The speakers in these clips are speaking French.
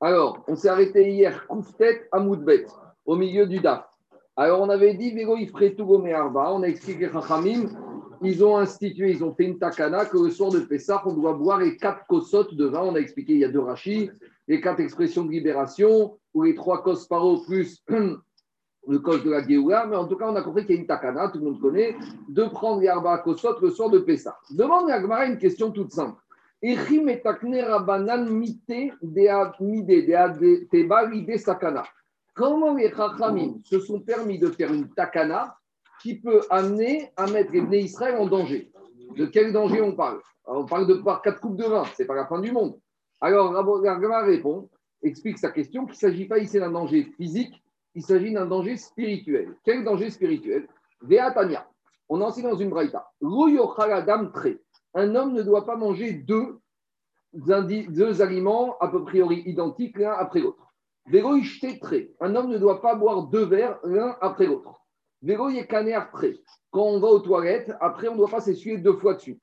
Alors, on s'est arrêté hier, Kouftet à Moudbet, au milieu du DAF. Alors, on avait dit, ferait tout Arba. On a expliqué Chachamim, ils ont institué, ils ont fait une takana que le soir de Pessah, on doit boire les quatre kosot de vin. On a expliqué, il y a deux rachis, les quatre expressions de libération, ou les trois kos paro plus le cos de la Géoula. Mais en tout cas, on a compris qu'il y a une takana, tout le monde connaît, de prendre les arba kosot le soir de Pessah. Demande à Gmara une question toute simple. Comment les Chachamim se sont permis de faire une takana qui peut amener à mettre les Israël en danger? De quel danger on parle? On parle de quatre coupes de vin, c'est pas la fin du monde. Alors, Ragama répond, explique sa question qu'il ne s'agit pas ici d'un danger physique, il s'agit d'un danger spirituel. Quel danger spirituel? Veatania. On enseigne dans une braïta. tre un homme ne doit pas manger deux, aliments à près identiques l'un après l'autre. Un homme ne doit pas boire deux verres l'un après l'autre. Quand on va aux toilettes, après, on ne doit pas s'essuyer deux fois de suite.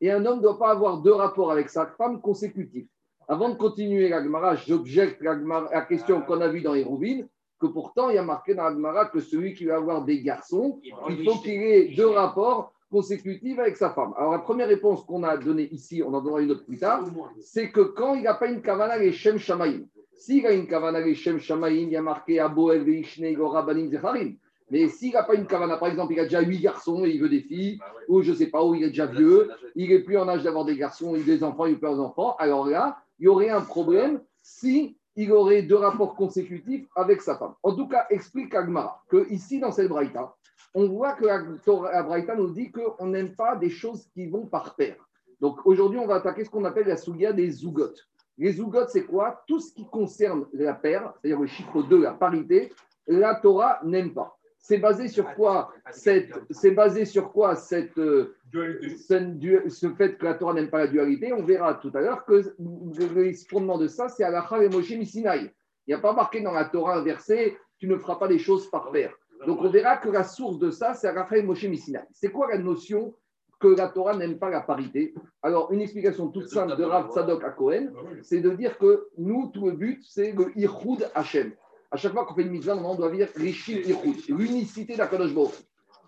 Et un homme ne doit pas avoir deux rapports avec sa femme consécutifs. Avant de continuer l'agmara, j'objecte la question qu'on a vue dans les rouvines, que pourtant, il y a marqué dans l'agmara que celui qui va avoir des garçons, il faut qu'il ait deux rapports consécutifs avec sa femme. Alors, la première réponse qu'on a donnée ici, on en donnera une autre plus tard, c'est que quand il n'a pas une kavana, les shem shamaïm. S'il a une kavana, les shem shamaïm, il y a marqué Aboel, Veishne, Gorabanim, Zecharim. Mais s'il n'a pas une kavana, par exemple, il a déjà huit garçons et il veut des filles, ou je ne sais pas, où il est déjà vieux, il n'est plus en âge d'avoir des garçons, il a des enfants, il veut des enfants, alors là, il y aurait un problème si il aurait deux rapports consécutifs avec sa femme. En tout cas, explique Agmara que ici, dans cette braïta, on voit que la braïta nous dit qu'on n'aime pas des choses qui vont par paire. Donc aujourd'hui, on va attaquer ce qu'on appelle la souga des zougotes. Les zougotes, c'est quoi? Tout ce qui concerne la paire, c'est-à-dire le chiffre 2, la parité, la Torah n'aime pas. C'est basé sur quoi cette, C'est basé sur quoi cette, ce fait que la Torah n'aime pas la dualité. On verra tout à l'heure que le fondement de ça, c'est Alachar et Moshe Misinaï. Il n'y a pas marqué dans la Torah un verset tu ne feras pas les choses par paire. Donc on verra que la source de ça, c'est Alachar et Moshe Misinaï. C'est quoi la notion que la Torah n'aime pas la parité? Alors une explication toute simple de Rav Tzadok à Cohen, c'est de dire que nous, tout le but, c'est le Ichud Hashem à chaque fois qu'on fait une mitzvah, on doit dire l'unicité d'Akadosh Baruch.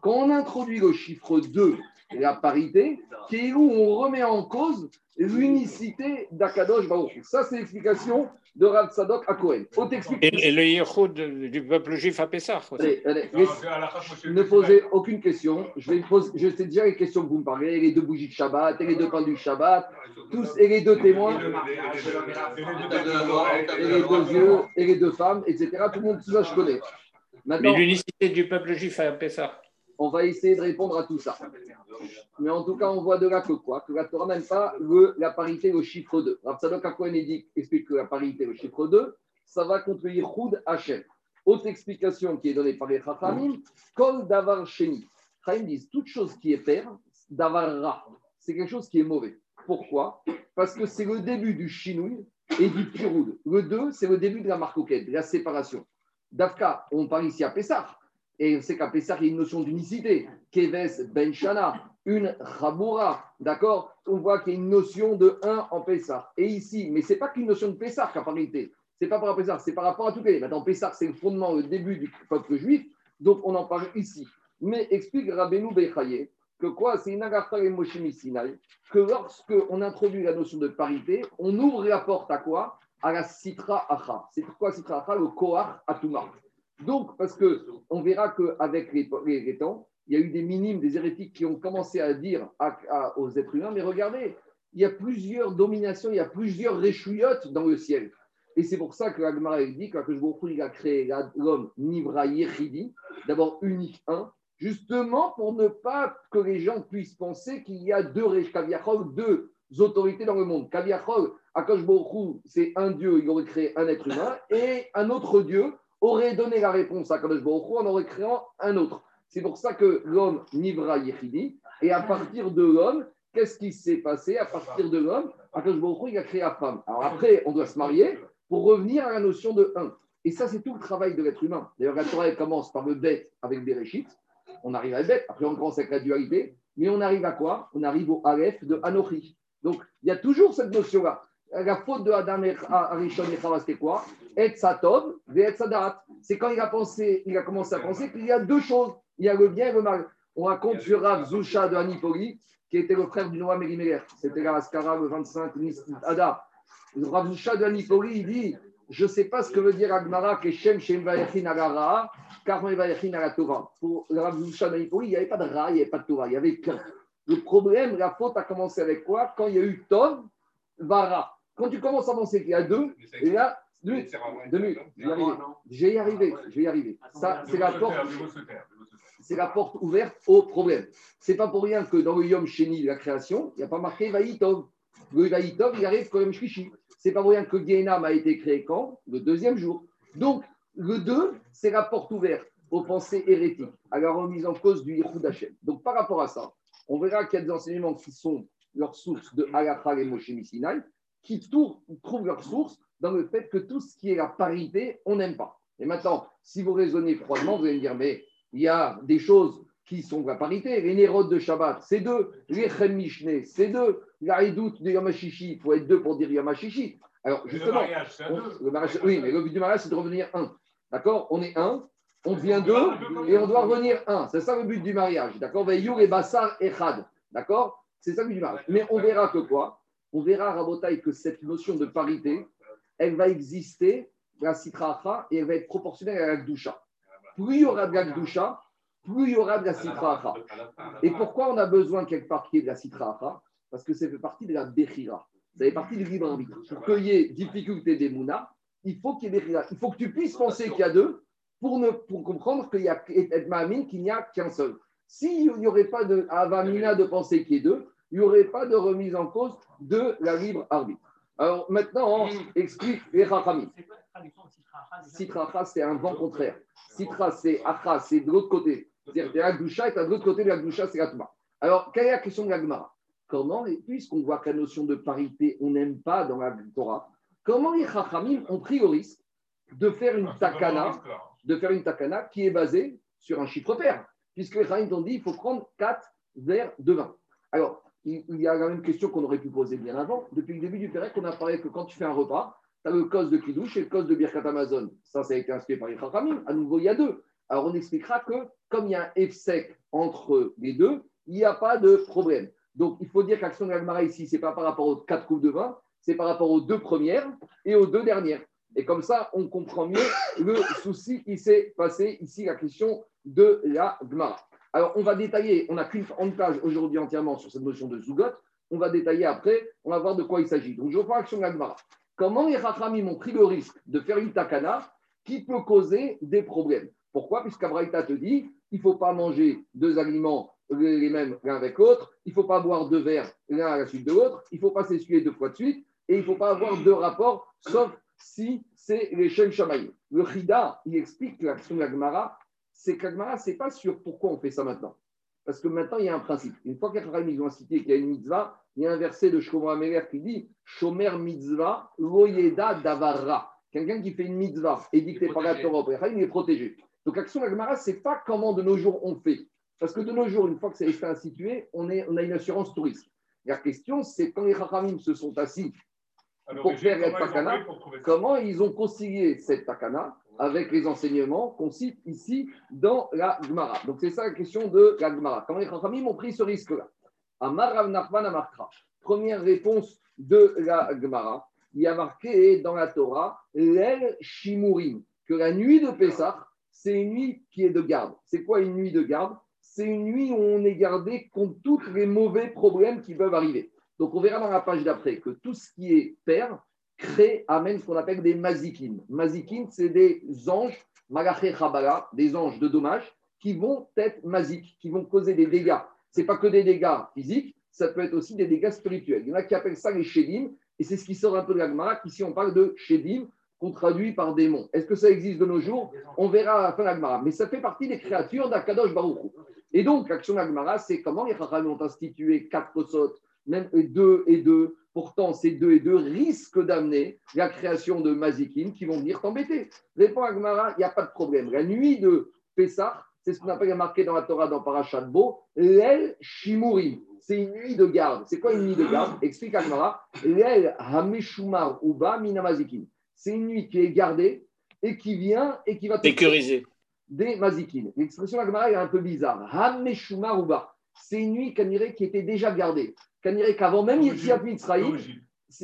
Quand on introduit le chiffre 2 la parité, qui est où on remet en cause l'unicité d'Akadosh Baruch. Ça, c'est l'explication de Rav Sadok à Cohen. Et, le Yehoud du peuple juif à Pessah. ne posez aucune question. Je vais poser, je sais déjà les questions que vous me parlez, les deux bougies de Shabbat, et les deux pains du Shabbat, tous, et les deux témoins, et les deux yeux, et les deux femmes, etc. Tout le monde, tout ça, je connais. Mais l'unicité du peuple juif à Pessah. On va essayer de répondre à tout ça. Mais en tout cas, on voit de là que quoi? Que la Torah n'aime pas le, la parité au chiffre 2. Rapsadok Akohen explique que la parité au chiffre 2, ça va contre Yichud Hachem. Autre explication qui est donnée par les Chachamim, Kol Davar Sheni. Chachamim disent toute chose qui est père, Davar Ra, c'est quelque chose qui est mauvais. Pourquoi? Parce que c'est le début du Shinouï et du Piroud. Le 2, c'est le début de la marcoquette, de la séparation. Dafka, on parle ici à Pessah. Et on sait qu'à Pessah, il y a une notion d'unicité. Keves Ben Shana, une Chaboura. D'accord? On voit qu'il y a une notion de 1 en Pessah. Et ici, mais ce n'est pas qu'une notion de Pessah qu'à parité. Ce n'est pas par rapport à c'est par rapport à tout les. Maintenant, Pessah, c'est le fondement, le début du peuple juif. Donc, on en parle ici. Mais explique Rabbeinu Bechaye que quoi? C'est une et Moshe que lorsque on introduit la notion de parité, on ouvre la porte à quoi? À la Sitra Acha. C'est pourquoi Sitra Acha? Le Kohar Atumar. Donc, parce qu'on verra qu'avec les, les, temps, il y a eu des minimes, des hérétiques qui ont commencé à dire aux êtres humains, mais regardez, il y a plusieurs dominations, il y a plusieurs réchouillottes dans le ciel. Et c'est pour ça que l'Agmara dit que a créé l'homme Nivra Yechidi, d'abord unique un, justement pour ne pas que les gens puissent penser qu'il y a deux deux autorités dans le monde. Kaviachol, Akash c'est un dieu, il aurait créé un être humain, et un autre dieu, aurait donné la réponse à Kadosh Baruch en aurait créé un autre. C'est pour ça que l'homme Nivra Yechidi, et à partir de l'homme, qu'est-ce qui s'est passé À partir de l'homme, Kadosh Baruch il a créé la femme. Alors après, on doit se marier pour revenir à la notion de un. Et ça, c'est tout le travail de l'être humain. D'ailleurs, la Torah commence par le bête avec Bereshit. On arrive à bête, après on commence avec la dualité. Mais on arrive à quoi? On arrive au Aleph de Anochi. Donc, il y a toujours cette notion-là. La faute de Adam Arishon et Chava, c'était quoi? Et Satov et Sadat. C'est quand il a, pensé, il a commencé à penser qu'il y a deux choses. Il y a le bien et le mal. On raconte sur Rav Zusha de Anipoli, qui était le frère du Noah Merimeler. C'était la Ascara le 25 Ada. Rav Zusha de Anipoli, il dit Je ne sais pas ce que veut dire Agmara, que Shem Vayachin Agara, car Vayachin Torah. Pour Rav Zusha de Anipoli, il n'y avait pas de Ra, il n'y avait pas de Torah, il y avait qu'un. Le problème, la faute a commencé avec quoi? Quand il y a eu Tov, Vara. Quand tu commences à penser qu'il y a deux, et là, deux, deux minutes, je vais y arriver. Je vais y arriver. Ça, c'est la porte. C'est la porte ouverte au problème. C'est pas pour rien que dans le Yom Sheni, la création, il n'y a pas marqué Vaïtov. Le Vaïtov, il arrive quand même Shlishi. C'est pas pour rien que Gehenam a été créé quand Le deuxième jour. Donc, le 2, c'est la porte ouverte aux pensées hérétiques, à la remise en cause du Yichud Hashem. Donc, par rapport à ça, on verra qu'il y a des enseignements qui sont leur source de Halakha et Moshe Sinai, qui trouvent leur source dans le fait que tout ce qui est la parité, on n'aime pas. Et maintenant, si vous raisonnez froidement, vous allez me dire, mais il y a des choses qui sont la parité. Les nérodes de Shabbat, c'est deux. Les Chem Mishneh, c'est deux. La Redoute de Yamashishi, il faut être deux pour dire Yamashishi. Alors, justement, le mariage, deux. le mariage, oui, mais le but du mariage, c'est de revenir un. D'accord? On est un, on devient deux, et on doit revenir un. C'est ça le but du mariage. D'accord? Et Bassar Echad. D'accord? C'est ça le but du mariage. Mais on verra que quoi? On verra, Rabotaï, que cette notion de parité, elle va exister, la Sitra et elle va être proportionnelle à la Gdusha. Plus il y aura de la Gdusha, plus il y aura de la Sitra Et pourquoi on a besoin quelque part qu'il y ait de la Sitra Parce que ça fait partie de la Bechira. Ça fait partie du libre. Pour qu'il y ait difficulté des Mouna, il faut qu'il y ait. Il faut que tu puisses penser qu'il y a deux pour, ne, pour comprendre qu'il y a qu'il n'y a qu'un seul. S'il n'y aurait pas de Avamina de penser qu'il y ait deux, il n'y aurait pas de remise en cause de la libre arbitre. Alors maintenant, on explique les Rachamim. Sitra c'est un vent contraire. Sitra, c'est Acha, c'est de l'autre côté. C'est-à-dire que Agdusha est de l'autre côté de l'Agdusha, c'est Gatma. Alors, quelle est la question de l'Agmara Comment, puisqu'on voit que la notion de parité, on n'aime pas dans la Torah, comment les Chachamim ont pris le risque de faire une takana, de faire une takana qui est basée sur un chiffre pair? Puisque les Chachamim ont dit il faut prendre 4 verres de vin. Alors, il y a la même question qu'on aurait pu poser bien avant. Depuis le début du Pérec, on a parlé que quand tu fais un repas, tu as le cos de Kidouche et le cos de Birkat Amazon. Ça, ça a été inspiré par les. À nouveau, il y a deux. Alors, on expliquera que comme il y a un F sec entre les deux, il n'y a pas de problème. Donc, il faut dire qu'Action Gagmara ici, ce n'est pas par rapport aux quatre coupes de vin, c'est par rapport aux deux premières et aux deux dernières. Et comme ça, on comprend mieux le souci qui s'est passé ici, la question de la Gmara. Alors, on va détailler, on n'a qu'une page aujourd'hui entièrement sur cette notion de Zougot. On va détailler après, on va voir de quoi il s'agit. Donc, je reprends l'action Gagmara. Comment les Rachamim ont pris le risque de faire une takana qui peut causer des problèmes? Pourquoi? Puisqu'Abraïta te dit il ne faut pas manger deux aliments les mêmes l'un avec l'autre, il ne faut pas boire deux verres l'un à la suite de l'autre, il ne faut pas s'essuyer deux fois de suite, et il ne faut pas avoir deux rapports, sauf si c'est les Shem Shamaï. Le Chida, il explique l'action de la Gemara, c'est que la ce n'est pas sûr pourquoi on fait ça maintenant. Parce que maintenant, il y a un principe. Une fois qu'Abraham ont cité qu'il y a une mitzvah, il y a un verset de Shlomo Améler qui dit Shomer mitzvah, loyeda davarra. Quelqu'un qui fait une mitzvah édictée par la Torah, il est protégé. Donc, l'action de la ce n'est pas comment de nos jours on fait. Parce que de nos jours, une fois que c'est été institué, on, est, on a une assurance touriste. La question, c'est quand les Chachamim se sont assis pour faire la takana, comment ils ont concilié cette takana avec les enseignements qu'on cite ici dans la Gemara. Donc c'est ça la question de la Gemara. Comment les Chachamim ont pris ce risque-là Amar Nachman Amarkra. Première réponse de la Gemara. Il y a marqué dans la Torah l'El Shimurim, que la nuit de Pessah, c'est une nuit qui est de garde. C'est quoi une nuit de garde? C'est une nuit où on est gardé contre tous les mauvais problèmes qui peuvent arriver. Donc on verra dans la page d'après que tout ce qui est père crée, amène ce qu'on appelle des mazikim. Mazikim, c'est des anges, malaché des anges de dommages, qui vont être mazik, qui vont causer des dégâts. Ce n'est pas que des dégâts physiques, ça peut être aussi des dégâts spirituels. Il y en a qui appellent ça les shedim, et c'est ce qui sort un peu de la Ici, on parle de shedim, qu'on traduit par démons. Est-ce que ça existe de nos jours? On verra à la fin de la Mais ça fait partie des créatures d'Akadosh Baruch Et donc, l'action de c'est comment les Chachamim ont institué quatre sautes, même deux et deux. Pourtant, ces deux et deux risquent d'amener la création de mazikim qui vont venir t'embêter. Répond Agmara, il n'y a pas de problème. La nuit de Pessah, c'est ce qu'on appelle marqué dans la Torah dans Parashat Bo, l'el shimurim. c'est une nuit de garde. C'est quoi une nuit de garde? Explique Agmara. L'el hameshumar uba minamazikin. C'est une nuit qui est gardée et qui vient et qui va sécuriser des mazikin. L'expression Agmara est un peu bizarre. Hameshumar uba. C'est une nuit qui était déjà gardée. Qu'avant même Mitzrayim,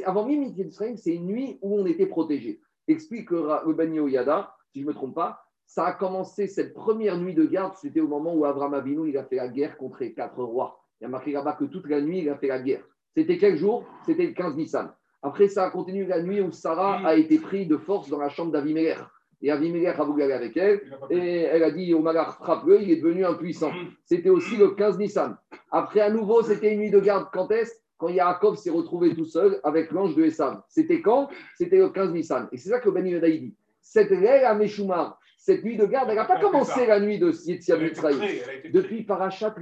avant même c'est une nuit où on était protégé. Explique le Ben Yada, si je ne me trompe pas, ça a commencé cette première nuit de garde, c'était au moment où Abraham Avinu il a fait la guerre contre les quatre rois. Il y a marqué là-bas que toute la nuit, il a fait la guerre. C'était quel jour? C'était le 15 Nissan. Après, ça a continué la nuit où Sarah a été prise de force dans la chambre d'Avimelech. Et Avimelech a voulu aller avec elle. Et elle a dit au Malach, frappe-le, il est devenu impuissant. C'était aussi le 15 Nissan. Après, à nouveau, c'était une nuit de garde. Quand est-ce Quand Yaakov s'est retrouvé tout seul avec l'ange de Esav. C'était quand? C'était le 15 Nissan. Et c'est ça que Ben dit. Cette à Meshumar, cette nuit de garde, elle n'a pas commencé la nuit de Yitzhak Mitzrayim. Depuis Parachat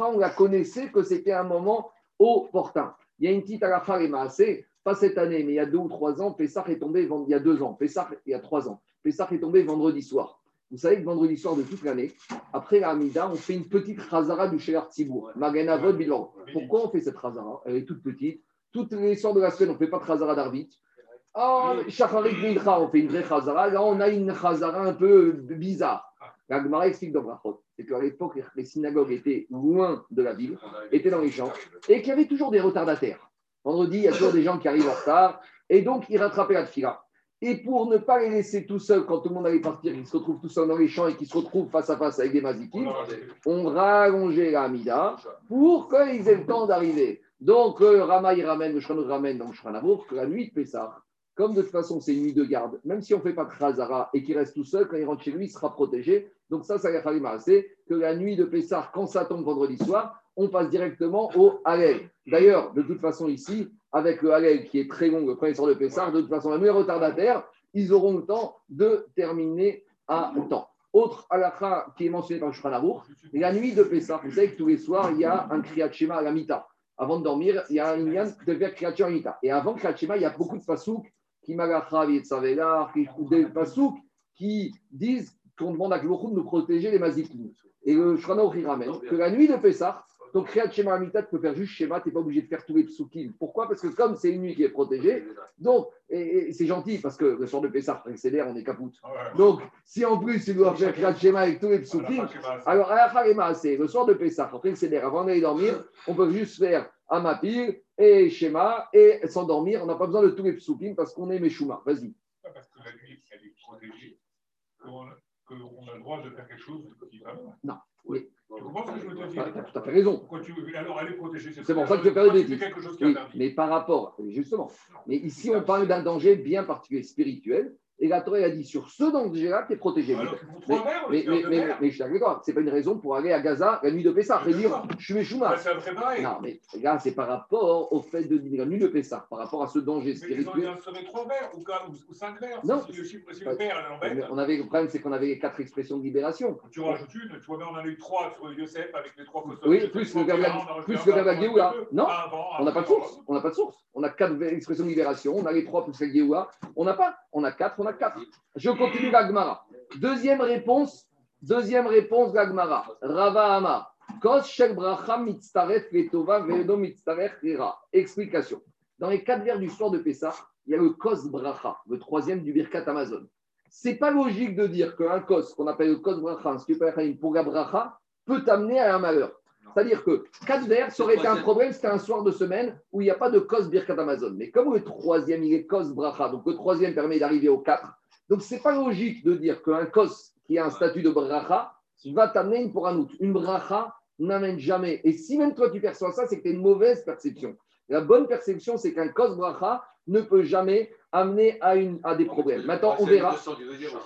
on la connaissait que c'était un moment opportun. Il y a une petite alacha assez, pas cette année, mais il y a deux ou trois ans, Pessah est tombé, il y a deux ans, Pessah, il y a trois ans, Pessah est tombé vendredi soir. Vous savez que vendredi soir de toute l'année, après la Hamida, on fait une petite Khazara du Shelar Tzibour, Maganavod Bilor. Pourquoi on fait cette Khazara? Elle est toute petite. Toutes les soirs de la semaine, on ne fait pas de. Oh, Shacharit Mincha, on fait une vraie Khazara. Là, on a une Khazara un peu bizarre. La Gemara explique dans Brachot, c'est qu'à l'époque, les synagogues étaient loin de la ville, étaient dans les champs, et qu'il y avait toujours des retardataires. Vendredi, il y a toujours des gens qui arrivent en retard, et donc ils rattrapaient la fila. Et pour ne pas les laisser tout seuls quand tout le monde allait partir, ils se retrouvent tout seuls dans les champs et qu'ils se retrouvent face à face avec des mazikim, on rallongeait la Amida pour qu'ils aient le temps d'arriver. Donc, euh, Rama, il ramène, le Shranot ramène dans le Shranavour que la nuit de Pessah, comme de toute façon c'est une nuit de garde, même si on ne fait pas de Khazara et qu'il reste tout seul, quand il rentre chez lui, il sera protégé. Donc, ça, ça a fallu c'est que la nuit de Pessah, quand ça tombe vendredi soir, on passe directement au Halel. D'ailleurs, de toute façon, ici, avec le Halel qui est très long, le premier soir de Pessah, de toute façon, même les retardataires, ils auront le temps de terminer à temps. Autre halakha qui est mentionné par le la nuit de Pessah, vous savez que tous les soirs, il y a un Kriyat Shema à la Mita. Avant de dormir, il y a un Inyan de faire Kriyat Shema à la Mita. Et avant Kriyat Shema, il y a beaucoup de pasouk qui des pasouk qui disent qu'on demande à Klouchoum de nous protéger les mazikim. Et le Shranah ramène que la nuit de Pessah, donc, Kriyat Shema Amita, tu peux faire juste Shema, tu n'es pas obligé de faire tous les psukim. Pourquoi? Parce que comme c'est une nuit qui est protégée, donc, et, c'est gentil parce que le soir de Pessah précédent, on est capoute. Donc, si en plus tu dois faire Kriyat Shema avec tous les psukim, alors à c'est le soir de Pessah, après avant d'aller dormir, on peut juste faire Amapir et Shema et s'endormir. On n'a pas besoin de tous les psukim parce qu'on est Meshuma. Vas-y. Parce que la nuit, elle est protégée, qu'on a le droit de faire quelque chose qui va. Non. Oui. Tu comprends ce que je veux te dire Tu as tout à fait raison. Alors, elle est protégée. C'est pour ça que je fais des bêtises. Oui, mais par rapport, justement, mais ici on parle d'un danger bien particulier spirituel et la Torah a dit sur ce danger-là, tu es protégé. mais, mais, mais, mais, mais, je suis avec toi, ce n'est pas une raison pour aller à Gaza la nuit de Pessah et dire je suis Meshouma. Non, mais là, c'est par rapport au fait de dire la nuit de Pessah, par rapport à ce danger spirituel. Ils ont trois verres ou, ou cinq verres. Non, si le chiffre, si le on avait, le problème, c'est qu'on avait les quatre expressions de libération. Tu rajoutes une, tu vois, on en a eu trois sur Yosef avec les trois Oui, plus le verbe la Géoula. Non, on n'a pas de source. On n'a pas de source. On a quatre expressions de libération, on a les trois plus la Géoula. On n'a pas. On a quatre, on a 4. Je continue l'Agmara. Deuxième réponse, deuxième réponse l'Agmara. Rava Amar. Explication. Dans les quatre vers du soir de Pessah, il y a le kos bracha, le troisième du Birkat Amazon. C'est pas logique de dire qu'un kos, qu'on appelle le kos bracha, peut pour bracha, peut amener à un malheur. C'est-à-dire que quatre vers, ça aurait été un problème, c'était un soir de semaine où il n'y a pas de cause Birkat Amazon. Mais comme le troisième, il est cause Bracha, donc le troisième permet d'arriver au quatre, donc ce n'est pas logique de dire qu'un cos qui a un statut de Bracha va t'amener pour un autre. Une Bracha n'amène jamais. Et si même toi tu perçois ça, c'est que tu as une mauvaise perception. La bonne perception, c'est qu'un cos Bracha ne peut jamais amener à, une, à des problèmes. Maintenant, on verra,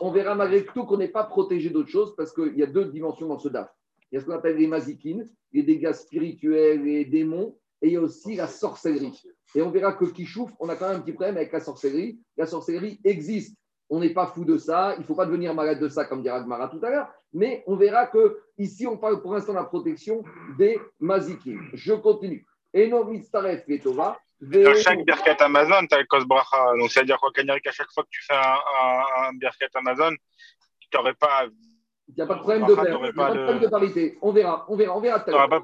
on verra malgré tout qu'on n'est pas protégé d'autre chose parce qu'il y a deux dimensions dans ce DAF. Il y a ce qu'on appelle les mazikines, les dégâts spirituels, les démons, et il y a aussi la sorcellerie. Et on verra que Kishouf, on a quand même un petit problème avec la sorcellerie. La sorcellerie existe. On n'est pas fou de ça. Il ne faut pas devenir malade de ça, comme dira Gmara tout à l'heure. Mais on verra que ici, on parle pour l'instant de la protection des mazikines. Je continue. Eno mitzaref. Dans chaque Birkat Amazon, tu as le Kos Bracha. Donc, c'est-à-dire qu'à chaque fois que tu fais un, un, un Birkat Amazon, tu n'aurais pas Il n'y a pas de problème de paire. Il n'y a pas de problème de parité. On verra, on verra, on verra tout à l'heure.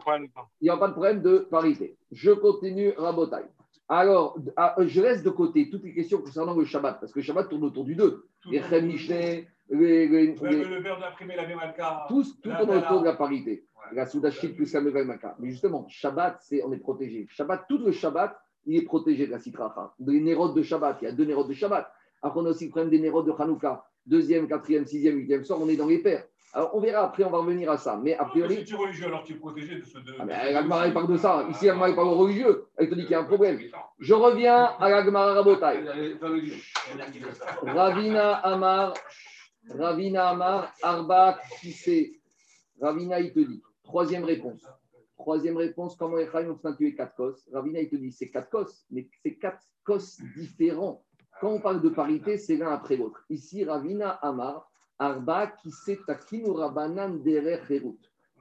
Il n'y a pas de problème de parité. Je continue, Rabotai. Alors, ah, je laisse de côté toutes les questions concernant le Shabbat, parce que le Shabbat tourne autour du 2. Les Chem Mishneh, les, les, le verbe d'imprimer la Memalka. Tout, tout tourne autour de la parité. La Soudachit plus la Memalka. Mais justement, Shabbat, c'est, on est protégé. Shabbat, tout le Shabbat, il est protégé de la Sitracha. Les nérodes de Shabbat, il y a deux nérodes de Shabbat. Après, on a aussi le problème des nérodes de Hanouka. Deuxième, quatrième, sixième, huitième soir, on est dans les pères. Alors, on verra après, on va revenir à ça. Mais a priori. Si tu es religieux, alors tu es protégé de ce. De... Ah, mais l'Agmara, parle de ça. Ici, l'Agmara, parle religieux. Elle te dit qu'il y a un problème. Je reviens à l'Agmara Rabotai. Ravina Amar, Ravina Amar, Arba Kissé. Ravina, il te dit. Troisième réponse. Troisième réponse, comment Echaim ont statué quatre cos Ravina, il te dit c'est quatre cos, mais c'est quatre cos différents. Quand on parle de parité, c'est l'un après l'autre. Ici, Ravina Amar, Arba qui Rabanan derer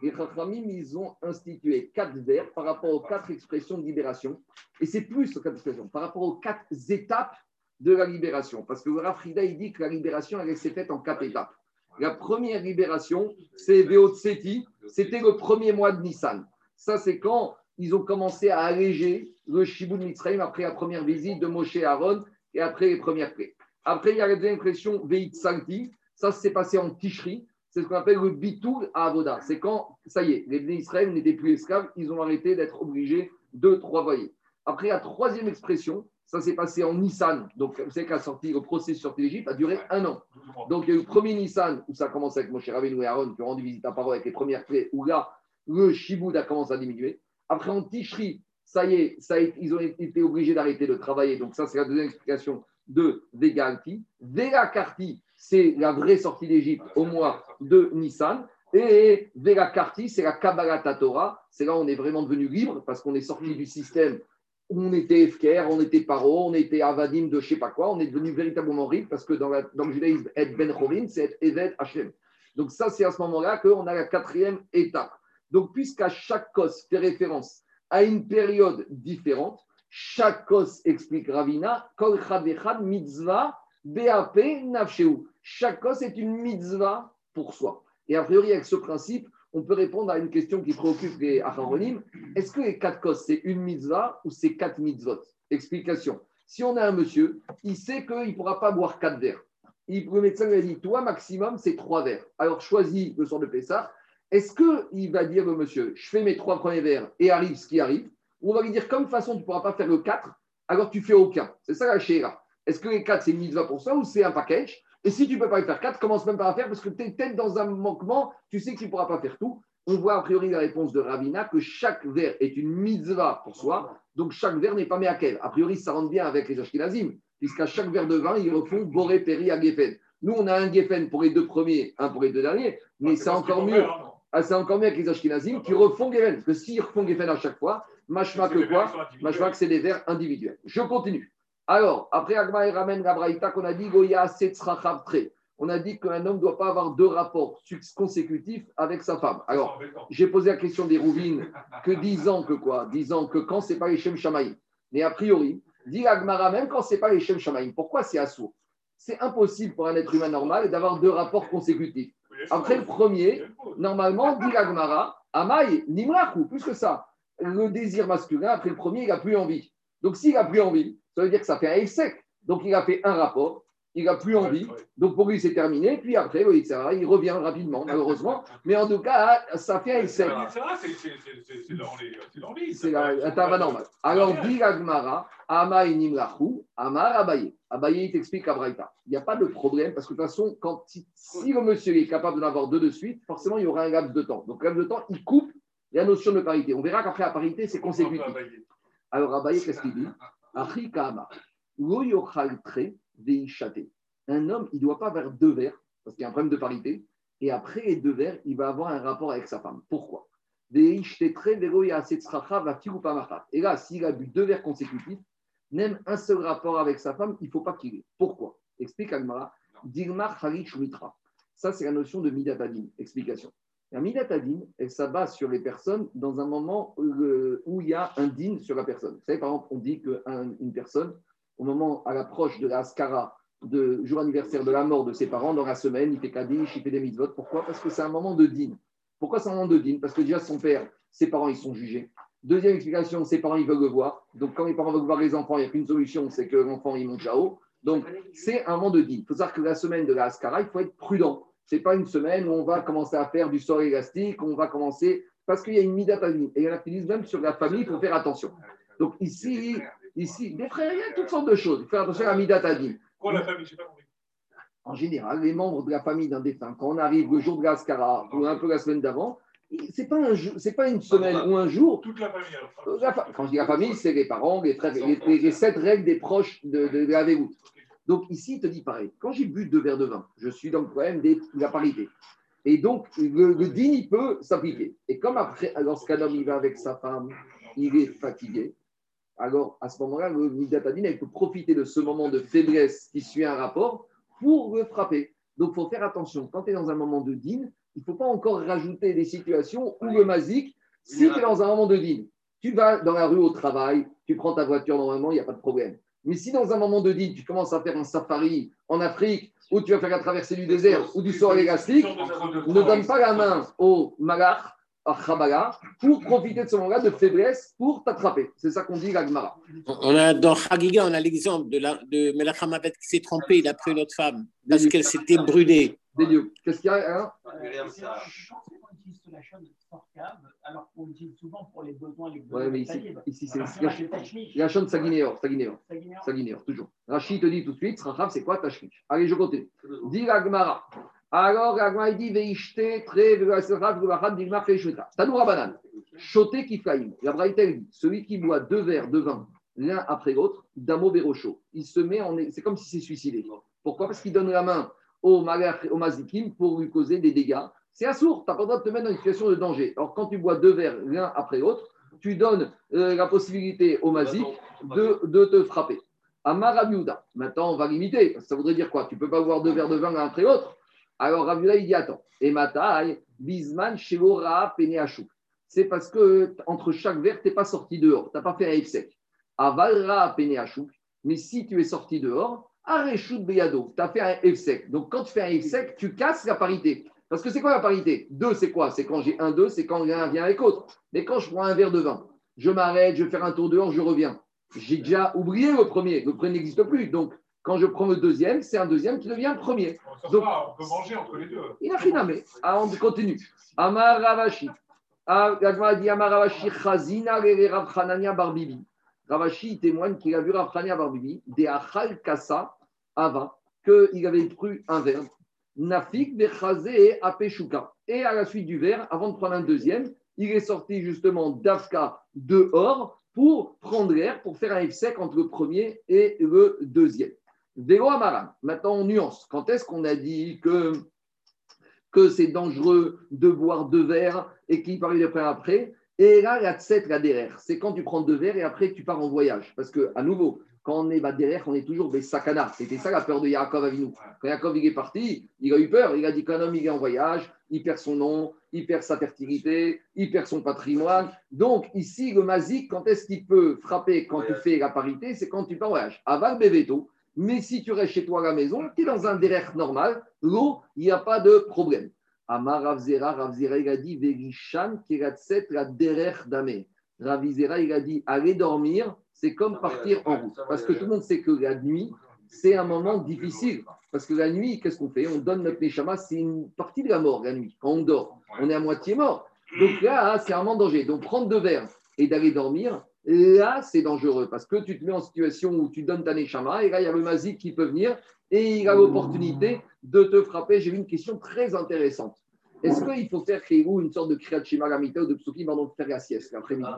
Les Chachamim, ils ont institué quatre vers par rapport aux quatre expressions de libération. Et c'est plus quatre expressions, par rapport aux quatre étapes de la libération. Parce que Rafrida, il dit que la libération, elle s'est faite en quatre étapes. La première libération, c'est Veotseti, c'était le premier mois de Nissan. Ça, c'est quand ils ont commencé à alléger le Shibud Mitzrayim après la première visite de Moshe Aaron et après les premières plaies. Après, il y a la deuxième expression Veit Santi, ça, s'est passé en Tishri. C'est ce qu'on appelle le bitoul à Avoda. C'est quand, ça y est, les Israël n'étaient plus esclaves, ils ont arrêté d'être obligés de travailler. Après, la troisième expression, ça s'est passé en Nissan. Donc, vous savez qu'à sorti, le procès sur l'Égypte a duré un an. Donc, il y a eu le premier Nissan où ça a commencé avec Moshe Rabbeinu et Aaron qui ont rendu visite à Paro avec les premières clés, où là, le Shiboud a commencé à diminuer. Après, en Tishri, ça y est, ils ont été obligés d'arrêter de travailler. Donc, ça, c'est la deuxième explication de Vegalti. Vegakarti, c'est la vraie sortie d'Égypte au mois de Nissan. Et Velakarti, c'est la Kabbalah Torah. C'est là où on est vraiment devenu libre parce qu'on est sorti du système où on était Efker, on était Paro, on était Avadim de je sais pas quoi. On est devenu véritablement libre parce que dans, le judaïsme, Et Ben Chorin, c'est Evet Hashem. Donc, ça, c'est à ce moment-là qu'on a la quatrième étape. Donc, puisqu'à chaque cause fait référence à une période différente, chaque cause explique Ravina, Kol Mitzvah, BAP, Nafsheu. Chaque cause est une mitzvah pour soi. Et a priori, avec ce principe, on peut répondre à une question qui préoccupe les Acharonim. Est-ce que les quatre causes, c'est une mitzvah ou c'est quatre mitzvot? Explication. Si on a un monsieur, il sait qu'il ne pourra pas boire quatre verres. le médecin lui a dit, toi, maximum, c'est trois verres. Alors, choisis le sort de Pessah. Est-ce qu'il va dire au monsieur, je fais mes trois premiers verres et arrive ce qui arrive? Ou on va lui dire, comme façon, tu ne pourras pas faire le quatre, alors tu fais aucun. C'est ça la chéra. Est-ce que les quatre, c'est une mitzvah pour ça ou c'est un package? Et si tu ne peux pas y faire 4, commence même pas à faire parce que tu es peut-être dans un manquement, tu sais que tu ne pourras pas faire tout. On voit a priori la réponse de Ravina que chaque verre est une mitzvah pour soi, donc chaque verre n'est pas quel. A priori, ça rentre bien avec les Ashkenazim, puisqu'à chaque verre de vin, ils refont Boré, Péri, à Geffen. Nous, on a un Geffen pour les deux premiers, un pour les deux derniers, mais c'est encore mieux. Ah, c'est encore mieux avec les Ashkenazim qui refont Geffen. Parce que s'ils refont Geffen à chaque fois, machma que quoi Machma que c'est des verres individuels. Je continue. Alors, après Agma et ramène la qu'on a dit Goya On a dit qu'un homme ne doit pas avoir deux rapports consécutifs avec sa femme. Alors, j'ai posé la question des Rouvines que disant que quoi? Disant que quand c'est pas les Shem Shamaïm. Mais a priori, dit Agmara même quand c'est pas les Shem Shamaïm. Pourquoi c'est assourd? C'est impossible pour un être humain normal d'avoir deux rapports consécutifs. Après le premier, normalement, dit Agmara, Amaï, Nimraku, plus que ça. Le désir masculin, après le premier, il n'a plus envie. Donc, s'il n'a plus envie, ça veut dire que ça fait un sec. Donc il a fait un rapport, il n'a plus envie. Donc pour lui, c'est terminé. Puis après, oui, il revient rapidement, malheureusement. Mais en tout cas, ça fait un sec. C'est l'envie. C'est un tabac normal. Alors, dit Agmara, Ama Inimlachu, Amar Abaye. Abaye, il t'explique à Braïta. Il n'y a pas de problème parce que de toute façon, quand, si le monsieur est capable d'en avoir deux de suite, forcément, il y aura un laps de temps. Donc, laps de temps, il coupe la notion de parité. On verra qu'après la parité, c'est consécutif. Alors, Abaye, qu'est-ce qu'il dit un homme, il ne doit pas avoir deux verres, parce qu'il y a un problème de parité, et après les deux verres, il va avoir un rapport avec sa femme. Pourquoi? Et là, s'il a bu deux verres consécutifs, même un seul rapport avec sa femme, il ne faut pas qu'il ait. Pourquoi? Explique Agmara. Ça, c'est la notion de midatadin. Explication. La midatadin, elle s'abat sur les personnes dans un moment euh, où il y a un din sur la personne. Vous savez, par exemple, on dit qu'une personne, au moment, à l'approche de la de jour anniversaire de la mort de ses parents, dans la semaine, il fait Kaddish, il fait des mitzvot. Pourquoi? Parce que c'est un moment de dîne. Pourquoi c'est un moment de dîne Parce que déjà, son père, ses parents, ils sont jugés. Deuxième explication, ses parents, ils veulent le voir. Donc, quand les parents veulent voir les enfants, il n'y a qu'une solution, c'est que l'enfant, il monte là-haut. Donc, c'est un moment de dîne. Il faut savoir que la semaine de la Ascara, il faut être prudent. Ce n'est pas une semaine où on va commencer à faire du sort élastique, on va commencer. Parce qu'il y a une midatavine. Et il y en a qui disent même sur la famille, il faut faire attention. Donc, ici, ici, des frères, il y a toutes sortes de choses. Il faut faire attention à la midatavine. Pourquoi la famille Je pas compris. En général, les membres de la famille d'un défunt, quand on arrive le jour de la Ascara ou un peu la semaine d'avant, c'est pas un jour- c'est pas une semaine ou un jour. Toute la famille alors. Euh, la fa- Quand je dis la famille, c'est les parents, les frères, les, les- les sept règles des proches de, de, de la Véroute. Donc ici, il te dit pareil. Quand j'ai bu deux verres de vin, je suis dans le problème de la parité. Et donc, le, le digne, il peut s'appliquer. Et comme après, lorsqu'un homme il va avec sa femme, il est fatigué, alors à ce moment-là, le midatadine, il peut profiter de ce moment de faiblesse qui suit un rapport pour le frapper. Donc, il faut faire attention. Quand tu es dans un moment de dîne, il ne faut pas encore rajouter des situations où le mazik, si tu es dans un moment de dîne, tu vas dans la rue au travail, tu prends ta voiture normalement, il n'y a pas de problème. Mais si dans un moment de dîne, tu commences à faire un safari en Afrique, ou tu vas faire la traversée du désert, ou du sort élastique, ne donne pas la main au malach, à Khabala, pour profiter de ce moment-là de faiblesse pour t'attraper. C'est ça qu'on dit l'Agmara. On a, dans Chagiga, on a l'exemple de, la, de qui s'est trompé, il a pris une autre femme parce qu'elle s'était brûlée. Des. Qu'est-ce qu'il y a hein? Alors qu'on l'utilise souvent pour les besoins les Ouais, mais ici, ici c'est Alors, c'est vrai, c'est Tachmich. il y a Shon Saguinéor, Saguinéor, Saguinéor. Toujours. Rachid te dit tout de suite, Sracham, c'est quoi Tashkich Allez, je continue. Dit l'Agmara. Alors, l'Agmara, il dit Veishte, Tre, Vegasera, Vevachad, Dilma, Feishmetra. Tanoura banane. Choté Kiflaim. La Braïta, elle dit celui qui boit deux verres de vin l'un après l'autre, Damo Berocho, il se met en. C'est comme si c'est suicidé. Pourquoi? Parce qu'il donne la main au, malach- au mazikim pour lui causer des dégâts. C'est assourd, tu n'as pas le droit de te mettre dans une situation de danger. Alors, quand tu bois deux verres l'un après l'autre, tu donnes euh, la possibilité au mazik de, de te frapper. Amar Rabiouda. Maintenant, on va limiter. parce que Ça voudrait dire quoi? Tu ne peux pas boire deux verres de vin l'un après l'autre? Alors, Rabiouda, il dit attends. Et Mataï, Bisman, Shevora, Peneachou. C'est parce que entre chaque verre, tu n'es pas sorti dehors. Tu n'as pas fait un sec. Avalra, Peneachou. Mais si tu es sorti dehors, Areshut Beyado, tu as fait un sec. Donc, quand tu fais un sec, tu casses la parité. Parce que c'est quoi la parité? Deux, c'est quoi? C'est quand j'ai un, deux, c'est quand l'un vient avec l'autre. Mais quand je prends un verre de vin, je m'arrête, je vais faire un tour dehors, je reviens. J'ai déjà oublié le premier. Le premier n'existe plus. Donc, quand je prends le deuxième, c'est un deuxième qui devient premier. Ça Donc- on peut manger entre les deux. Il a finamé. Ah, on continue. Amar Ravashi. Ah, dit Amar Ravashi Chazina Rav Hanania Barbibi. Ravashi témoigne qu'il a vu Rav Hanania Barbibi, des Achal Kassa Ava, qu'il avait pris un verre. Nafik Bechazé Apeshuka. Et à la suite du verre, avant de prendre un deuxième, il est sorti justement d'Afka dehors pour prendre l'air, pour faire un sec entre le premier et le deuxième. Vélo Amaram. Maintenant, on nuance. Quand est-ce qu'on a dit que que c'est dangereux de boire deux verres et qu'il parlait prendre après? Et là, la tset, la derrière, c'est quand tu prends deux verres et après tu pars en voyage. Parce que, à nouveau, quand on est bah, derrière, on est toujours des sakana. C'était ça la peur de Yaakov Avinu. Quand Yaakov est parti, il a eu peur. Il a dit qu'un homme il est en voyage, il perd son nom, il perd sa fertilité, il perd son patrimoine. Donc, ici, le mazik, quand est-ce qu'il peut frapper quand tu fais la parité? C'est quand tu pars en voyage. Aval Beveto. Mais si tu restes chez toi à la maison, tu es dans un derrière normal, l'eau, il n'y a pas de problème. Amar Ravzera, Ravzera, il a dit Verishan kiratset la derrière damé. Ravizera, il a dit aller dormir, c'est comme partir en route. Parce que tout le monde sait que la nuit, c'est un moment difficile. Parce que la nuit, qu'est-ce qu'on fait? On donne notre neshama, c'est une partie de la mort, la nuit. Quand on dort, on est à moitié mort. Donc là, c'est un moment danger. Donc prendre deux verres et d'aller dormir, là, c'est dangereux. Parce que tu te mets en situation où tu donnes ta neshama, et là, il y a le mazik qui peut venir, et il a l'opportunité de te frapper. J'ai vu une question très intéressante. Est-ce qu'il faut faire une sorte de Kriyat Shema Gamita ou de Psukim avant de faire la sieste l'après-midi?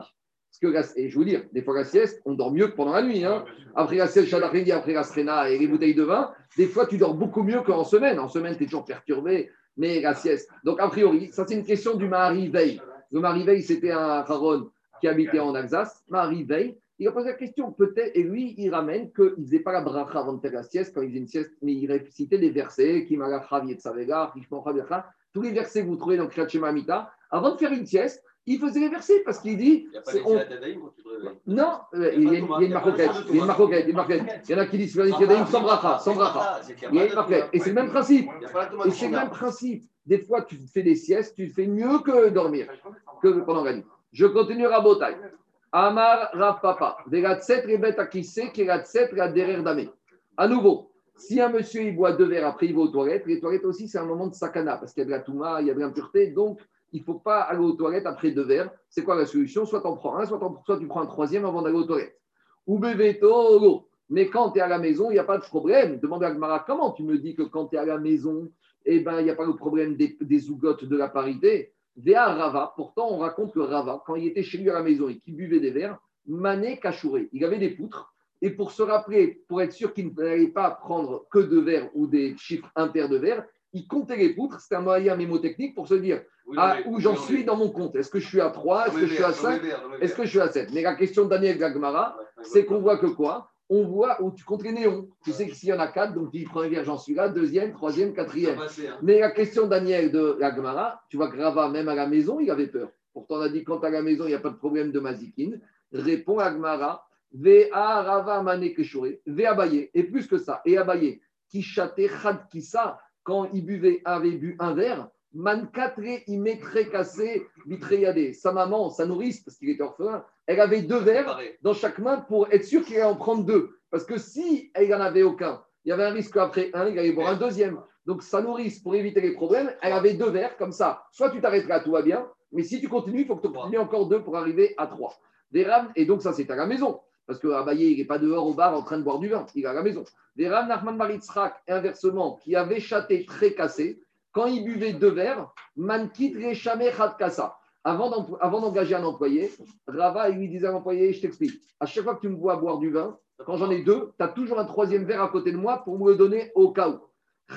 Parce que, la- et je vous dire, des fois la sieste, on dort mieux que pendant la nuit. Hein. Après la sieste, Shadakhindi, après la Srena et les bouteilles de vin, des fois tu dors beaucoup mieux qu'en semaine. En semaine, tu es toujours perturbé, mais la sieste. Donc, a priori, ça c'est une question du Mahari Veil. Le Mahari Veil, c'était un Haron qui habitait en Alsace. Mahari Veil, il a posé la question, peut-être, et lui, il ramène qu'il ne faisait pas la bracha avant de faire la sieste, quand il faisait une sieste, mais il récitait des versets, qui Tous les versets que vous trouvez dans Kriyat Shema Amita. Avant de faire une sieste, Il faisait les versets parce qu'il dit. Il n'y a pas Yadadaïm quand tu te réveilles. Non, euh, il y a une marquette. Il y a une marquette. Il y en a qui disent qu'il y a une sans bracha, sans bracha. Il y a une marquette. Et c'est le même principe. Et c'est le même principe. Des fois, tu fais des siestes, tu fais mieux que dormir, que pendant la nuit. Je continue Rabotai. Amar Rav Papa. Vegatset rebet akise, keratset la derer dame. À nouveau, si un monsieur il boit deux verres, après il va aux toilettes, les toilettes aussi, c'est un moment de sakana, parce qu'il y a de la touma, il y a de l'impureté, donc il ne faut pas aller aux toilettes après deux verres. C'est quoi la solution? Soit tu en prends un, soit, tu prends un troisième avant d'aller aux toilettes. Ou beveto, l'eau. Mais quand tu es à la maison, il n'y a pas de problème. Demande à Gmara, comment tu me dis que quand tu es à la maison, eh ben, il n'y a pas le problème des, zougotes de la parité? Véa Rava, pourtant on raconte que Rava, quand il était chez lui à la maison et qu'il buvait des verres, mané cachouré. Il avait des poutres. Et pour se rappeler, pour être sûr qu'il n'allait pas prendre que deux verres ou des chiffres impairs de verres, il comptait les poutres. C'était un moyen mémotechnique pour se dire ah, où j'en suis dans mon compte? Est-ce que je suis à 3 Est-ce que je suis à 5 Est-ce que je suis à 7 Mais la question de Daniel Gagmara, c'est qu'on voit que quoi? On voit où tu comptes les néons. Tu sais que s'il y en a 4, donc tu prends un verre, j'en suis là, deuxième, troisième, quatrième. Mais la question Daniel de la Gemara, tu vois que Rava, même à la maison, il avait peur. Pourtant, on a dit quand à la maison, il n'y a pas de problème de mazikine. Répond à Gemara, Vea Rava Mane Keshore, Abaye. Et plus que ça, et Abaye, chatait Chad Kissa, quand il buvait, avait bu un verre, Man Katre, il mettrait cassé, vitreyade. Sa maman, sa nourrice, parce qu'il était orphelin, elle avait deux verres dans chaque main pour être sûr qu'il allait en prendre deux. Parce que si il n'y en avait aucun, il y avait un risque qu'après un, il allait boire un deuxième. Donc sa nourrice, pour éviter les problèmes, elle avait deux verres comme ça. Soit tu t'arrêteras, tout va bien, mais si tu continues, il faut que tu continues encore deux pour arriver à trois. Des rames, et donc ça c'est à la maison. Parce que Abaye, il n'est pas dehors au bar en train de boire du vin, il est à la maison. Des rames Nachman Baritzrak, inversement, qui avait châté très cassé, quand il buvait deux verres, Mankit Rechame Khatkasa. Avant d'engager un employé, Rava lui disait à l'employé, je t'explique, à chaque fois que tu me vois boire du vin, quand j'en ai deux, tu as toujours un troisième verre à côté de moi pour me le donner au cas où.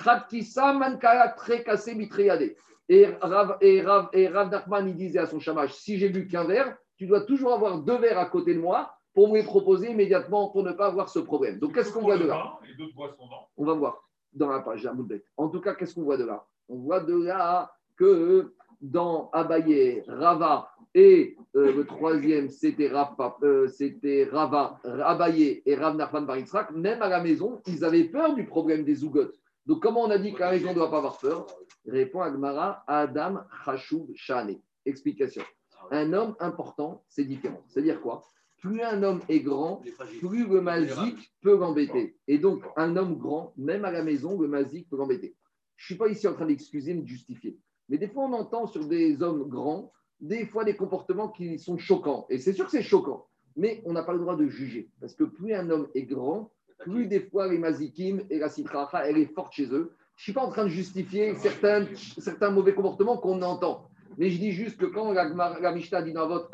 Khatkisa Mankaya très cassé mitriadé. Et Rav, et Rav, et Rav Nachman, il disait à son chamage, si j'ai bu qu'un verre, tu dois toujours avoir deux verres à côté de moi pour me les proposer immédiatement pour ne pas avoir ce problème. Donc qu'est-ce qu'on voit de là? On va voir dans la page Amoudbet. En tout cas, qu'est-ce qu'on voit de là? On voit de là que dans Abaye, Rava et euh, le troisième, c'était euh, c'était Rava, Abaye et Rav Nachman Bar Yitzhak, même à la maison, ils avaient peur du problème des zougotes. Donc, comment on a dit que la maison ne doit pas avoir peur? Répond Agmara, Adam Chashuv Shane. Explication. Un homme important, c'est différent. C'est-à-dire quoi? Plus un homme est grand, plus le mazik peut l'embêter. Et donc, un homme grand, même à la maison, le mazik peut l'embêter. Je ne suis pas ici en train d'excuser de justifier. Mais des fois, on entend sur des hommes grands, des fois des comportements qui sont choquants. Et c'est sûr que c'est choquant. Mais on n'a pas le droit de juger. Parce que plus un homme est grand, plus des fois les mazikim et la sitracha, elle est forte chez eux. Je ne suis pas en train de justifier certains, certains mauvais comportements qu'on entend. Mais je dis juste que quand la, Mishnah dit dans votre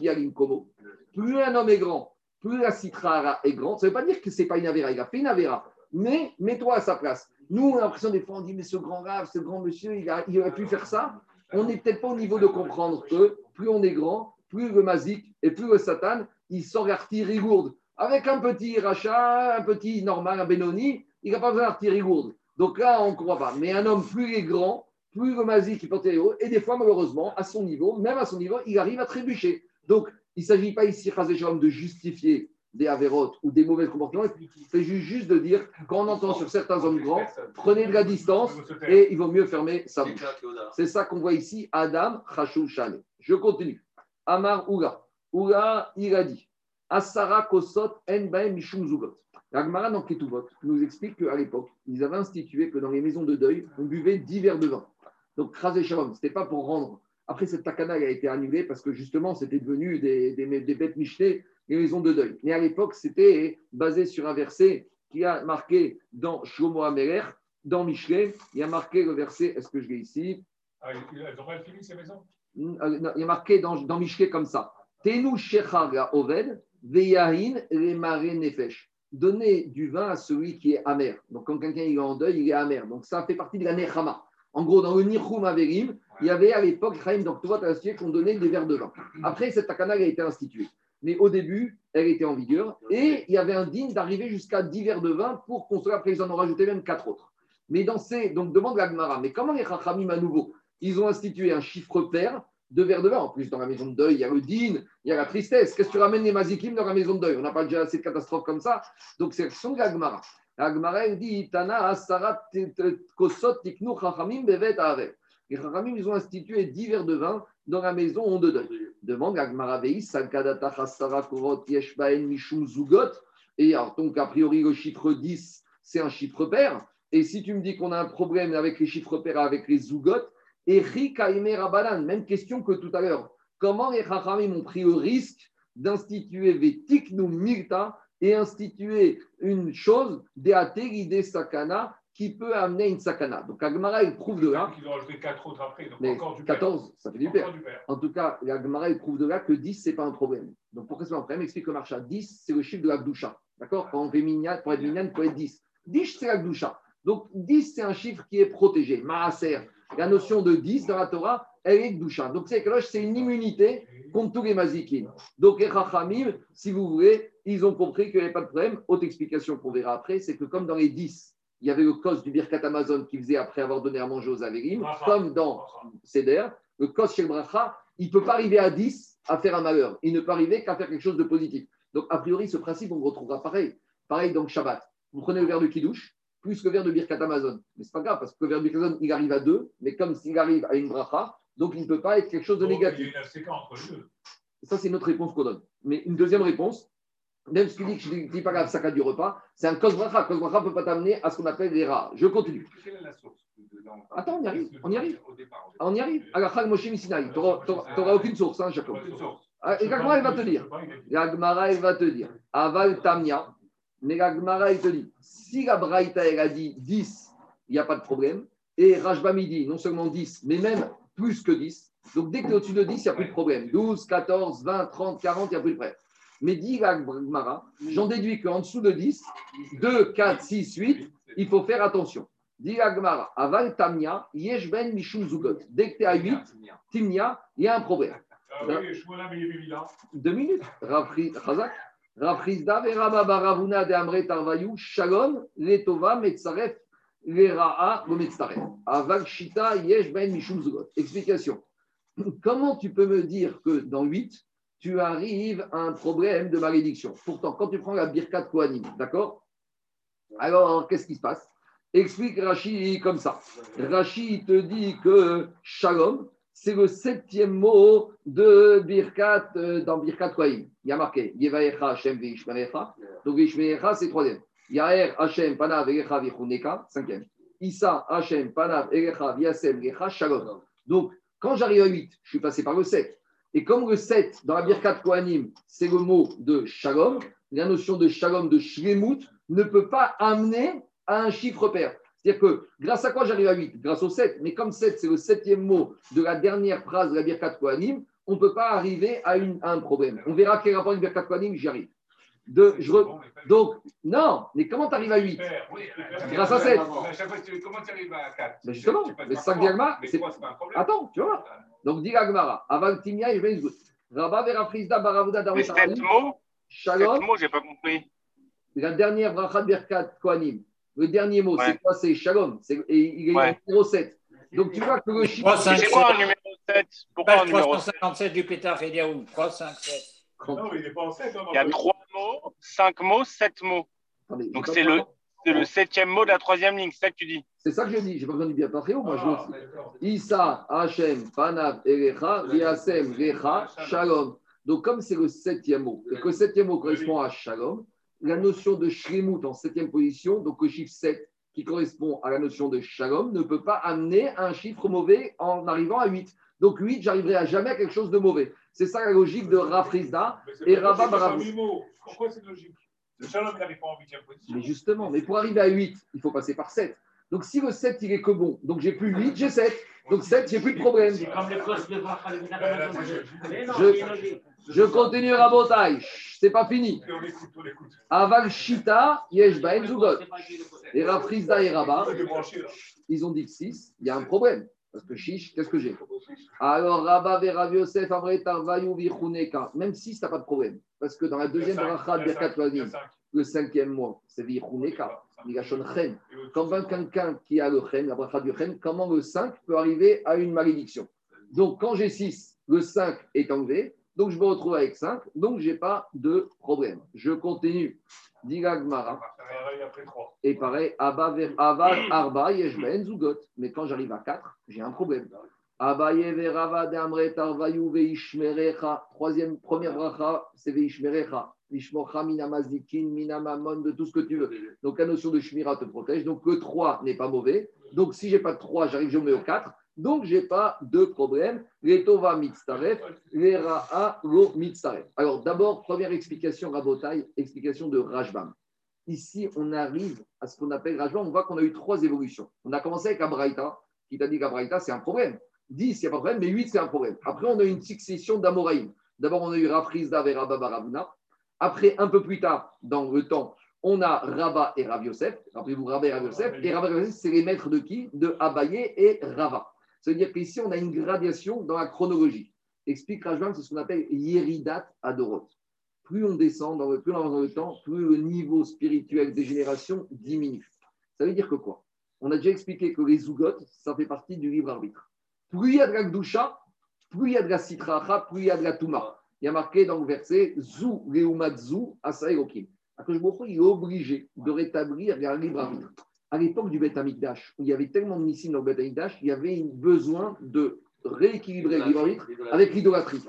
Limkomo, plus un homme est grand, plus la citra est grande, ça ne veut pas dire que ce n'est pas une avéra, il a fait une avéra. Mais mets-toi à sa place. Nous, on a l'impression des fois, on dit, mais ce grand rave, ce grand monsieur, il, a- il aurait pu faire ça. On n'est peut-être pas au niveau de comprendre que plus on est grand, plus le mazik et plus le satan, il sort l'artillerie lourde. Avec un petit rachat, un petit normal, un Benoni, il n'a pas besoin d'artillerie lourde. Donc là, on ne croit pas. Mais un homme plus est grand, plus le mazik il porte les hauts, et des fois, malheureusement, à son niveau, même à son niveau, il arrive à trébucher. Donc, il ne s'agit pas ici, de justifier des avérotes ou des mauvais comportements. C'est juste, juste de dire, quand on entend sur certains hommes grands, prenez de la distance et il vaut mieux fermer sa bouche. C'est ça qu'on voit ici, Adam Chashou Shane. Je continue. Amar Oula. Oula, il a dit Asara Kosot En Baem Mishum Zugot. La Gemara dans Ketuvot nous explique qu'à l'époque, ils avaient institué que dans les maisons de deuil, on buvait 10 verres de vin. Donc, Chazé Shalom, ce n'était pas pour rendre. Après, cette takana a été annulée parce que justement, c'était devenu des, des, des bêtes michetées, les maisons de deuil. Mais à l'époque, c'était basé sur un verset qui a marqué dans Shlomo Ameler, dans Michelet, il y a marqué le verset, est-ce que je l'ai ici? Ah, elles ont mal fini ces maisons? Euh, Il y a marqué dans, dans Michelet comme ça Tenu Shechaga Oved, Veyahin Remare Nefesh. Donnez du vin à celui qui est amer. Donc, quand quelqu'un est en deuil, il est amer. Donc, ça fait partie de la Nechama. En gros, dans le Nichum Averim, il y avait à l'époque, Chaim, as institué qu'on donnait des verres de vin. Après, cette takana a été instituée. Mais au début, elle était en vigueur et il y avait un digne d'arriver jusqu'à 10 verres de vin pour construire. Après, ils en ont rajouté même 4 autres. Mais dans ces. Donc, demande la Gemara, mais comment les Chachamim à nouveau Ils ont institué un chiffre pair deux verres de vin? En plus, dans la maison de deuil, il y a le din, il y a la tristesse. Qu'est-ce que tu ramènes les mazikim dans la maison de deuil? On n'a pas déjà assez de catastrophes comme ça. Donc, c'est l'action de l'Agmara. L'Agmara, elle dit Tana asarat kosot tiknu chachamim bevet avec. Les chachamim, ils ont institué dix verres de vin dans la maison de deuil. Demande l'Agmara Veis, Salkadata chasara korot yeshbaen mishum zugot. Et alors, donc, a priori, le chiffre 10, c'est un chiffre pair. Et si tu me dis qu'on a un problème avec les chiffres pairs, avec les zugot, et Rabanan, même question que tout à l'heure. Comment les Chachamim ont pris le risque d'instituer Vetiknu Milta et instituer une chose, des sakana, qui peut amener une sakana. Donc Agmara, il prouve de là. Ils ont ajouté 4 autres après, donc Mais encore du 14, ça fait du père. du père. En tout cas, l'Agmara, il prouve de là que 10, ce n'est pas un problème. Donc pourquoi c'est pas un problème? Explique le marcha. 10, c'est le chiffre de la Gdusha. D'accord Quand on fait minyan, pour être minyan, il faut être 10. 10, c'est la Gdusha. Donc 10, c'est un chiffre qui est protégé. Maaser. La notion de 10 dans la Torah, elle est Gdusha. Donc c'est c'est une immunité contre tous les mazikim. Donc les Chachamim, si vous voulez, ils ont compris qu'il n'y avait pas de problème. Autre explication qu'on verra après, c'est que comme dans les 10, il y avait le cos du Birkat Amazon qui faisait après avoir donné à manger aux Averim, comme dans Seder, le cos chez le Bracha, il ne peut pas arriver à 10 à faire un malheur. Il ne peut arriver qu'à faire quelque chose de positif. Donc, a priori, ce principe, on le retrouvera pareil. Pareil dans le Shabbat. Vous prenez le verre de Kiddush, plus le verre de Birkat Amazon. Mais ce n'est pas grave, parce que le verre de Birkat Amazon, il arrive à 2, mais comme s'il arrive à une Bracha, donc il ne peut pas être quelque chose de négatif. Il y a une FCK entre les deux. Ça, c'est notre réponse qu'on donne. Mais une deuxième réponse, même ce qui dit que je ne dis pas la saccade du repas, c'est un kosbracha. Kosbracha ne peut pas t'amener à ce qu'on appelle les rats. Je continue. Quelle est la source de- de- Attends, on y arrive, on y arrive. On y arrive. À la Chag Moshe Missinaï. Tu n'auras aucune source, hein, Jacob. Ah, Et la Gemara, elle va te dire. La Gemara, elle va te dire. Aval Tamia. Mais la Gemara, elle te dit. Si la Braïta, elle a dit 10, il n'y a pas de problème. Et Rajbami dit non seulement 10, mais même plus que 10. Donc dès que tu es au-dessus de 10, il n'y a plus de problème. 12, 14, 20, 30, 40, il n'y a plus de problème. Mais dit la Gemara, j'en déduis qu'en dessous de 10, 2, 4, 6, 8, il faut faire attention. Dit la Gemara, Aval Tamia, Yeshben Mishum Zugot. Dès que tu es à 8, Timnia, il y a un problème. Ah. Deux minutes. Rafri- Chazak. Rafrizda veraba baravuna de amre tarvayu shalom letova metzaref lera'a gometzaref. Aval shita yesh ben mishum zugot. Explication. Comment tu peux me dire que dans 8, tu arrives à un problème de malédiction Pourtant, quand tu prends la birkat kohanim, d'accord? Alors, qu'est-ce qui se passe? Explique Rashi comme ça. Rashi te dit que shalom, c'est le septième mot de Birkat euh, dans Birkat Kohaim. Il y a marqué Yevaecha Hashem Veishmerecha. Donc Veishmerecha, c'est troisième. Yaher Hashem Panav Erecha Vichuneka, cinquième. Issa Hashem Panav Erecha Viasem Erecha Shalom. Donc, quand j'arrive à 8, je suis passé par le 7. Et comme le 7, dans la Birkat Kohanim, c'est le mot de Shalom, la notion de Shalom, de Shlemut, ne peut pas amener à un chiffre pair. C'est-à-dire que grâce à quoi j'arrive à 8 Grâce au 7. Mais comme 7, c'est le septième mot de la dernière phrase de la Birkat Kohanim, on ne peut pas arriver à, un problème. On verra quel rapport avec Birkat Kohanim, j'y arrive. De, je re- Donc, non, mais comment tu arrives à 8 Père, oui. Grâce à sept. À chaque fois, tu- comment tu arrives à 4 Mais justement, mais par ça, trois. Diagma, Mais c'est- c'est pas un problème. Attends, tu vois. Donc, dit Agmara, Aval Timia et Benzout. Rabba Verafrizda Baravuda mots Shalom, Sept mots, j'ai pas compris. la dernière bracha de Kohanim. Le dernier mot, c'est Ouais. quoi? C'est Shalom. C'est- Et il est Ouais. en 07. Donc, tu vois que le chiffre. 3, 5, C'est 7. quoi un numéro 7 Pourquoi un numéro 7 357 du Pétard Eliaou. 3, 5, 7. Non, mais il n'est pas en 7. Il y a 3 mots, 5 mots, 7 mots. Attendez, Donc c'est le, le septième mot de la troisième ligne, c'est ça que tu dis C'est ça que je dis. J'ai pas besoin du bien patrio, moi. je Ah, d'accord. Issa, Hachem, Panav, Erecha, Viasem, Recha, Shalom. Donc, comme c'est le septième mot, et que le septième mot correspond à Shalom, la notion de Shlemut en septième position, donc le chiffre 7 qui correspond à la notion de Shalom, ne peut pas amener un chiffre mauvais en arrivant à 8. Donc 8, j'arriverai à jamais à quelque chose de mauvais. C'est ça la logique de Rafrizda. Et c'est Barabou. Pourquoi c'est logique? Le shalom, il n'arrive pas en huitième position. Mais justement, mais pour arriver à 8, il faut passer par 7. Donc si le 7, il est que bon, donc j'ai plus 8, j'ai 7. Donc 7, j'ai plus de problème. Je- je- continue à Rabotai. Chut, C'est pas fini. Aval Shita, Yesh Baen Zugot. Et Rafrizda et là. ils ont dit que 6, il y a un problème. Parce que chiche, qu'est-ce que j'ai Alors et Rav Yosef, Amre Tarvayou Vichuneka. Même 6, t'as pas de problème. Parce que dans la deuxième bracha de Birkat le cinquième mois, c'est Vichuneka. Migashon Chen. Quand quelqu'un qui a le Chen, la bracha du Chen, comment le 5 peut arriver à une malédiction Donc quand j'ai 6 le 5 est enlevé, donc je me retrouve avec 5, donc je n'ai pas de problème. Je continue. Diga Gmara. Pareil après 3. Et pareil, Abba Arba Yeshben Zugot. Mais quand j'arrive à 4, j'ai un problème. Abba Yeverava de Amre Tarvayu Veishmerecha. Troisième, première bracha, c'est Veishmerecha. Vishmocha minamazikin, minamamon, de tout ce que tu veux. Donc la notion de Shmira te protège. Donc le 3 n'est pas mauvais. Donc si j'ai pas de 3, j'arrive, je mets au 4. Donc j'ai pas de problème. Les Tova mitzaref, les. Alors d'abord, première explication, Rabotai, explication de Rajbam. Ici, on arrive à ce qu'on appelle Rajbam. On voit qu'on a eu trois évolutions. On a commencé avec Abraïta, qui t'a dit qu'Abraïta, c'est un problème. 10, il n'y a pas de problème, mais 8, c'est un problème. Après, on a eu une succession d'Amoraïm. D'abord, on a eu Rafrizda et Rabba Baravuna. Après, un peu plus tard, dans le temps, on a Rabba et Rav Yosef. Rappelez-vous, Rabba et Rav. Et Rabba et Rav c'est les maîtres de qui? De Abaye et Rava. Ça veut dire qu'ici, on a une gradation dans la chronologie. Explique Rajbam, c'est ce qu'on appelle Yeridat Adorot. Plus on descend dans le, plus on avance dans le temps, plus le niveau spirituel des générations diminue. Ça veut dire que quoi? On a déjà expliqué que les Zougot, ça fait partie du libre arbitre. Plus il y a de la Gdusha, plus il y a de la Sitracha, plus il y a de la Touma. Il y a marqué dans le verset Zou Leumatzu Asaerokim. Akash Baruch Hu, il est obligé de rétablir un libre arbitre. À l'époque du Beth Amikdash, où il y avait tellement de missiles dans le Beth Amikdash, il y avait besoin de rééquilibrer arbitre avec l'idolâtrie.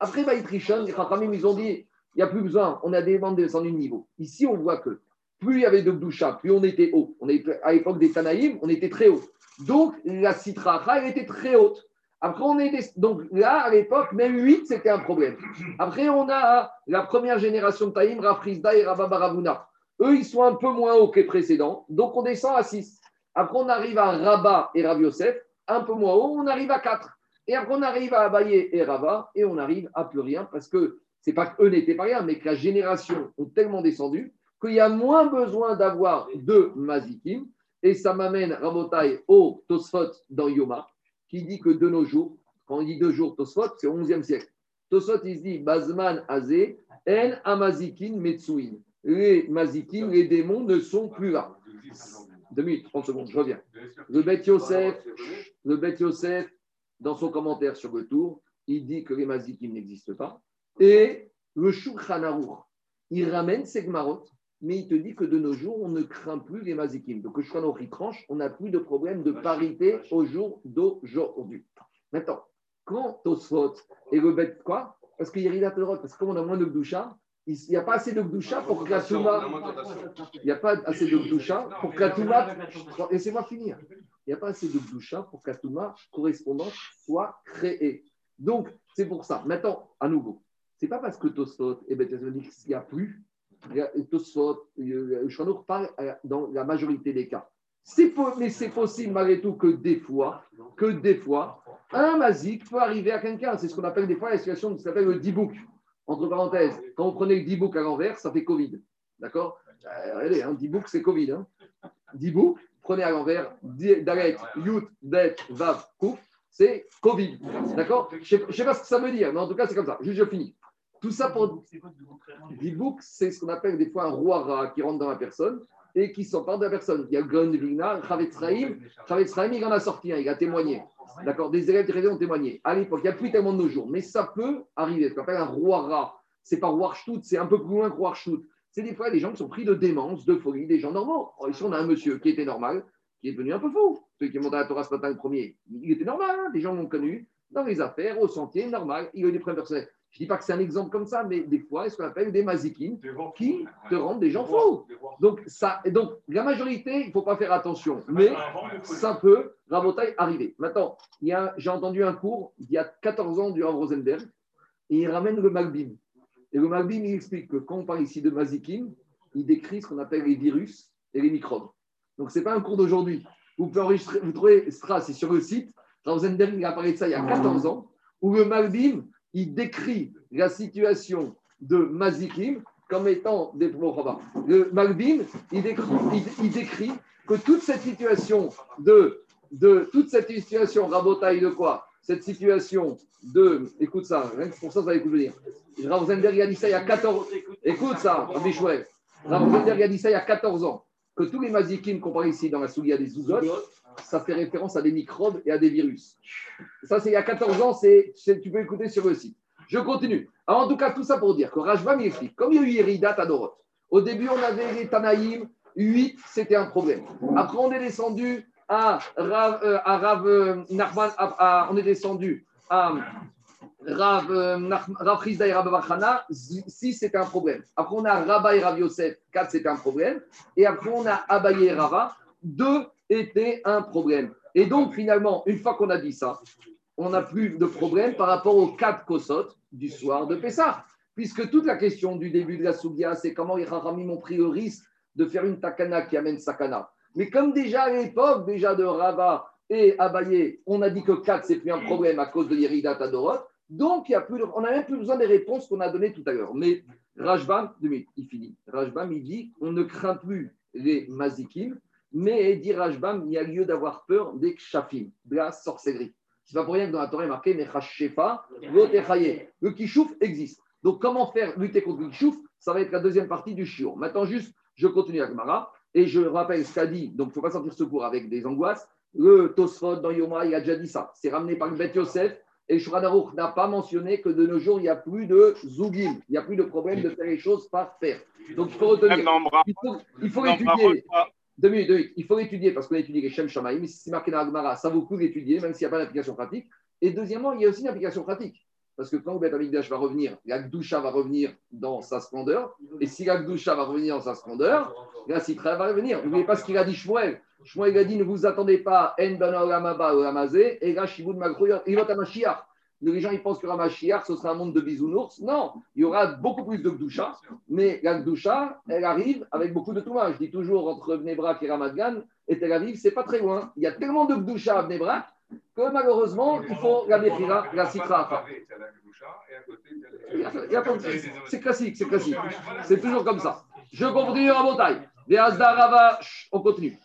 Après Baït Rishon, les Chachamim, ils ont dit il n'y a plus besoin, on a demandé de descendre de niveau. Ici, on voit que plus il y avait de Gdusha, plus on était haut. On était, à l'époque des Tanaïm, on était très haut. Donc, la Sitracha, elle était très haute. Après, on était. Donc là, à l'époque, même 8, c'était un problème. Après, on a la première génération de Taïm, Rafrizda et Rabba Baravuna. Eux, ils sont un peu moins hauts que les précédents. Donc, on descend à 6. Après, on arrive à Rabba et Rav Yosef, un peu moins haut, on arrive à 4. Et après, on arrive à Abaye et Rava, et on arrive à plus rien, parce que c'est pas qu'eux n'étaient pas rien, mais que la génération ont tellement descendu qu'il y a moins besoin d'avoir deux Mazikim. Et ça m'amène, Rabotai, au Tosfot dans Yoma, qui dit que de nos jours, quand on dit deux jours Tosfot, c'est au XIe siècle. Tosfot, il se dit Bazman Azé, En Amazikin Metsuin. Les Mazikim, les démons ne sont plus là. Deux minutes, 30 secondes, je reviens. Le Bet Yosef, le dans son commentaire sur le tour, il dit que les Mazikim n'existent pas. Et le Shulchan il ramène ces Gmarot, mais il te dit que de nos jours, on ne craint plus les Mazikim. Donc le Shulchan tranche, on n'a plus de problème de parité au jour d'aujourd'hui. Maintenant, quand Tosfot et le Bet, quoi? Parce qu'il y a Ridat parce que comme on a moins de Gdusha, il n'y a pas assez de Gdusha pour que la Touma. Il n'y a pas assez de Gdusha pour que la Touma. Laissez-moi finir. Il n'y a pas assez de Gdusha pour que la Touma correspondante soit créée. Donc, c'est pour ça. Maintenant, à nouveau, c'est pas parce que Tosfot et Beth Yosef disent qu'il n'y a plus. Tosfot, le Shanour parle dans la majorité des cas. C'est mais c'est possible malgré tout que des fois, que des fois, un mazik peut arriver à quelqu'un. C'est ce qu'on appelle des fois la situation qui s'appelle le dibouk. Entre parenthèses, quand vous prenez le dibouk à l'envers, ça fait Covid. D'accord euh, Regardez, un dibouk, c'est Covid. Hein. Dibouk, prenez à l'envers, Dalet, Yut, Bet, Vav, Kouf, c'est Covid. D'accord Je ne sais pas ce que ça veut dire, mais en tout cas, c'est comme ça. Juste, je finis. Tout ça pour. Dibouk, c'est ce qu'on appelle des fois un roi qui rentre dans la personne et qui s'empare de la personne. Il y a Gon Vigna, Chavetzraïm. Chavetzraïm, il en a sorti un, il a témoigné. D'accord Des élèves très ont témoigné. À l'époque, il n'y a plus tellement de nos jours, mais ça peut arriver. Ce qu'on appelle un roi rat. C'est pas roi Shtut, c'est un peu plus loin que roi Shtut. C'est des fois des gens qui sont pris de démence, de folie, des gens normaux. Oh, ici, on a un monsieur qui était normal, qui est devenu un peu fou. Celui qui est monté à la Torah ce matin, le premier, il était normal. hein. Des gens l'ont connu dans les affaires, au sentier, normal. Il a eu des problèmes personnels. Je ne dis pas que c'est un exemple comme ça, mais des fois, il y a ce qu'on appelle des mazikim qui te rendent des gens fous. Donc, ça, et donc, la majorité, il ne faut pas faire attention. Mais ça peut, Rabotaille, arriver. Maintenant, j'ai entendu un cours il y a 14 ans du Rav Rosenberg, et il ramène le Malbim. Et le Malbim, il explique que quand on parle ici de mazikim, il décrit ce qu'on appelle les virus et les microbes. Donc, ce n'est pas un cours d'aujourd'hui. Vous pouvez enregistrer, vous trouvez Stra, c'est sur le site. Rav Rosenberg, il a parlé de ça il y a 14 ans, où le Malbim, il décrit la situation de Mazikim comme étant des. Le Malbim, il décrit, il- il décrit que toute cette situation de, de toute cette situation rabotaille de quoi? Cette situation de, écoute ça, rien que pour ça, ça va écouter dire. Rav Zenberg a dit ça il y a 14 Écoute ça, Rabbi. Rav Zenberg a dit ça il y a 14 ans. que tous les mazikim qu'on parle ici dans la soulia des Zouzot, ça fait référence à des microbes et à des virus. Ça, c'est il y a 14 ans, c'est, tu peux écouter sur le site. Je continue. Alors, en tout cas, tout ça pour dire que explique, comme il y a eu Yerida Tadorot, au début, on avait les Tanaïm, 8, c'était un problème. Après, on est descendu à Rav, euh, euh, on est descendu à Rav, euh, Rav Chizda et Rav Bachana, 6, c'était un problème. Après, on a Rabba et Rav Yosef, 4, c'était un problème. Et après, on a Abaye et Rava, 2 était un problème. Et donc, finalement, une fois qu'on a dit ça, on n'a plus de problème par rapport aux quatre kosot du soir de Pessah. Puisque toute la question du début de la Sougia, c'est comment les Chachamim ont pris le risque de faire une takana qui amène sakana. Mais comme déjà à l'époque, déjà de Rava et Abaye, on a dit que 4, c'est plus un problème à cause de Yerida Tadorot. Donc, il y a plus on n'a même plus besoin des réponses qu'on a données tout à l'heure. Mais Rajbam, il finit. Rajbam, il dit on ne craint plus les mazikim, mais dit Rajbam, il y a lieu d'avoir peur des kshafim, de la sorcellerie. C'est pas pour rien que dans la Torah, il est marqué Mechashefa. Le kishouf existe. Donc, comment faire lutter contre le kishouf? Ça va être la deuxième partie du shiur. Maintenant, juste, je continue avec Mara et je rappelle ce qu'a dit. Donc, il ne faut pas sentir secours avec des angoisses. Le Tosfot dans Yoma, il a déjà dit ça. C'est ramené par le Bet Yosef. Et Shulchan Aruch n'a pas mentionné que de nos jours, il n'y a plus de zougim. Il n'y a plus de problème de faire les choses par faire. Donc, il faut retenir. Il faut, il faut étudier. Brachot, Deux minutes, deux minutes. Il faut étudier parce qu'on étudie les Shem Shamaïm. Si c'est marqué dans Agmara, ça vaut le coup d'étudier, même s'il n'y a pas d'application pratique. Et deuxièmement, il y a aussi une application pratique. Parce que quand Beth Amikdash va revenir, la Gdusha va revenir dans sa splendeur. Et si la Gdusha va revenir dans sa splendeur, la Sitra va revenir. N'oubliez pas ce qu'il a dit Shmuel. Shmuel a dit ne vous attendez pas En ben olamaba olamazé, et là Shibud Mashiach. Les gens ils pensent que Ramashiach, ce sera un monde de bisounours. Non, il y aura beaucoup plus de Gdusha. Mais la Gdusha, elle arrive avec beaucoup de Touma. Je dis toujours entre Bnebrak et Ramat Gan et Tel Aviv, c'est pas très loin. Il y a tellement de Gdusha à Bnebrak que malheureusement, il faut la Bechira, la Sitra à part. Il y a- il y a pas de- C'est classique, c'est classique. C'est toujours comme ça. Je continue à montagne. On continue.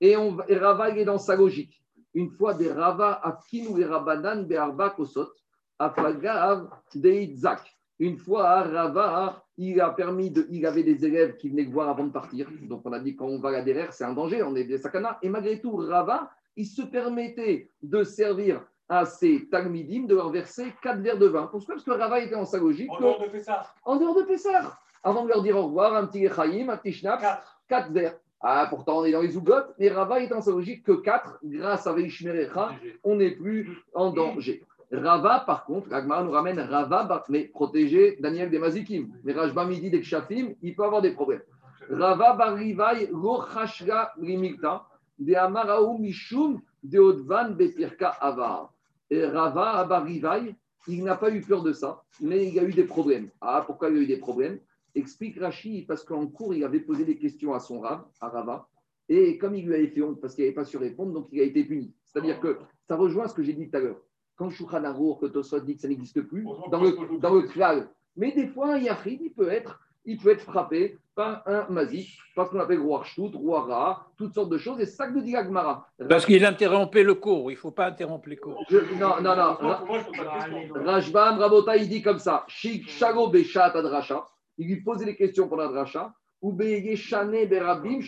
Et, on, Rava, il est dans sa logique. Une fois des Rava Afkinu et Rabanan Be'arba Kosot, Afagav Deitzak. Une fois, Rava, il a permis de. Il avait des élèves qui venaient le voir avant de partir. Donc, on a dit quand on va à la derrière, c'est un danger, on est des sakana. Et malgré tout, Rava, il se permettait de servir à ses Talmidim de leur verser quatre verres de vin. Pourquoi? Parce que Rava était en sa logique. En dehors de Pessah. en dehors de Pessah. Avant de leur dire au revoir, un petit Chaim, un petit Schnapp, Quatre. quatre verres. Ah, pourtant, on est dans les Zougot, mais Rava est en sa logique que quatre, grâce à Veishmerecha, on n'est plus en danger. Rava, par contre, l'Agmara nous ramène Rava, bar- mais protégé Daniel des Mazikim. Mais Rajba Midi des Kshafim, il peut avoir des problèmes. Rava Barivai, Rochashra Rimikta, de Amaraou Mishum, de Odvan Betirka Avar. Et Rava Barivai, il n'a pas eu peur de ça, mais il a eu des problèmes. Ah, pourquoi il a eu des problèmes? Explique Rashi, parce qu'en cours, il avait posé des questions à son Rav, à Rava, et comme il lui avait fait honte parce qu'il n'avait pas su répondre, donc il a été puni. C'est-à-dire que ça rejoint ce que j'ai dit tout à l'heure. Quand Shulchan Aruch, que Tosfot dit que ça n'existe plus, dans le, dans le klal. Mais des fois, un yachid, il peut être, il peut être frappé par un mazik, parce qu'on appelle roi Shtut, roi Ra, toutes sortes de choses, et c'est ça que nous dit Agmara. Parce qu'il interrompait le cours. Il ne faut pas interrompre les cours. non, non, non. De. Rajbam, Rabota, il dit comme ça Shik Shago Beshat Adrasha. Il lui posait des questions pour. Ou Beyeshane Berabim,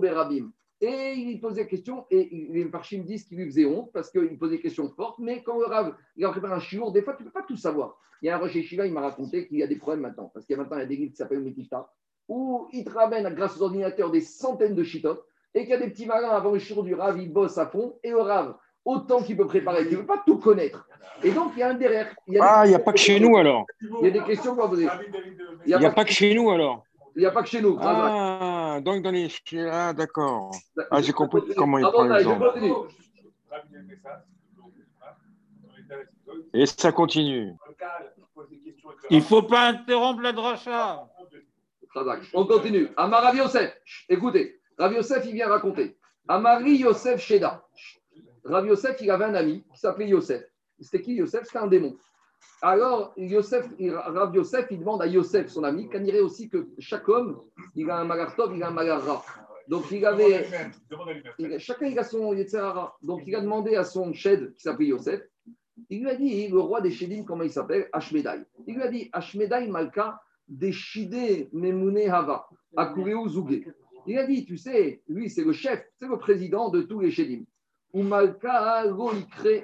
Berabim. Et il lui posait des questions, et les Parchim disent qu'il lui faisait honte parce qu'il posait des questions fortes, mais quand le Rav il a préparé un chiour, des fois tu ne peux pas tout savoir. Il y a un Rocher Shiva, il m'a raconté qu'il y a des problèmes maintenant, parce qu'il y a maintenant des livres qui s'appellent Metifta, où il te ramène grâce aux ordinateurs des centaines de chitotes, et qu'il y a des petits malins avant le chiour du Rav, ils bossent à fond, et le Rav, autant qu'il peut préparer, il ne veut pas tout connaître. Et donc il y a un derrière. Il y a des Ah, il n'y a pas que chez nous alors. Il y a des questions qu'on va poser. Il n'y a pas que chez nous alors. Il n'y a pas que chez nous. Ah, donc dans les. Ah, d'accord. Ah, j'ai compris comment il prend l'exemple. Et ça continue. Il ne faut pas interrompre la dracha. On continue. Amar Yosef. Écoutez, Rav Yosef, il vient raconter. Amari Yosef Sheda. Rav Yosef, il avait un ami qui s'appelait Yosef. C'était qui Yosef? C'était un démon. Alors, Yosef, Rav Yosef, il demande à Yosef, son ami, qu'on dirait aussi que chaque homme, il a un magartov, il a un magarra. Donc, il avait. il- chacun il a son Yetzerara. Donc il a demandé à son shed qui s'appelait Yosef, il lui a dit, le roi des Shedim, comment il s'appelle? Ashmedai. Il lui a dit, Ashmedai Malka, des Shide Memune Hava. Akureu Zougé. Il a dit, tu sais, lui, c'est le chef, c'est le président de tous les Shedim.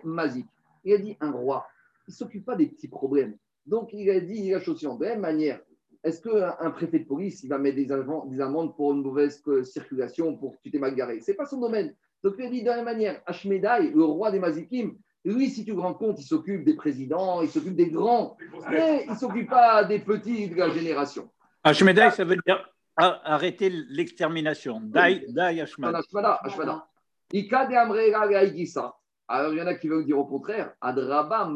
Mazik. Il a dit, un roi, il ne s'occupe pas des petits problèmes. Donc, il a dit, il a choisi de la même manière. Est-ce qu'un préfet de police, il va mettre des, amendes- des amendes pour une mauvaise euh, circulation, pour que tu t'es mal garé? Ce n'est pas son domaine. Donc, il a dit de la même manière, Ashmedai, le roi des Mazikim, lui, si tu te rends compte, il s'occupe des présidents, il s'occupe des grands, mais il ne s'occupe pas des petits de la génération. Hashmedai, ça veut dire arrêter l'extermination. Dai, Dai Hashmad. Alors, il y en a qui veulent dire au contraire, Adraba.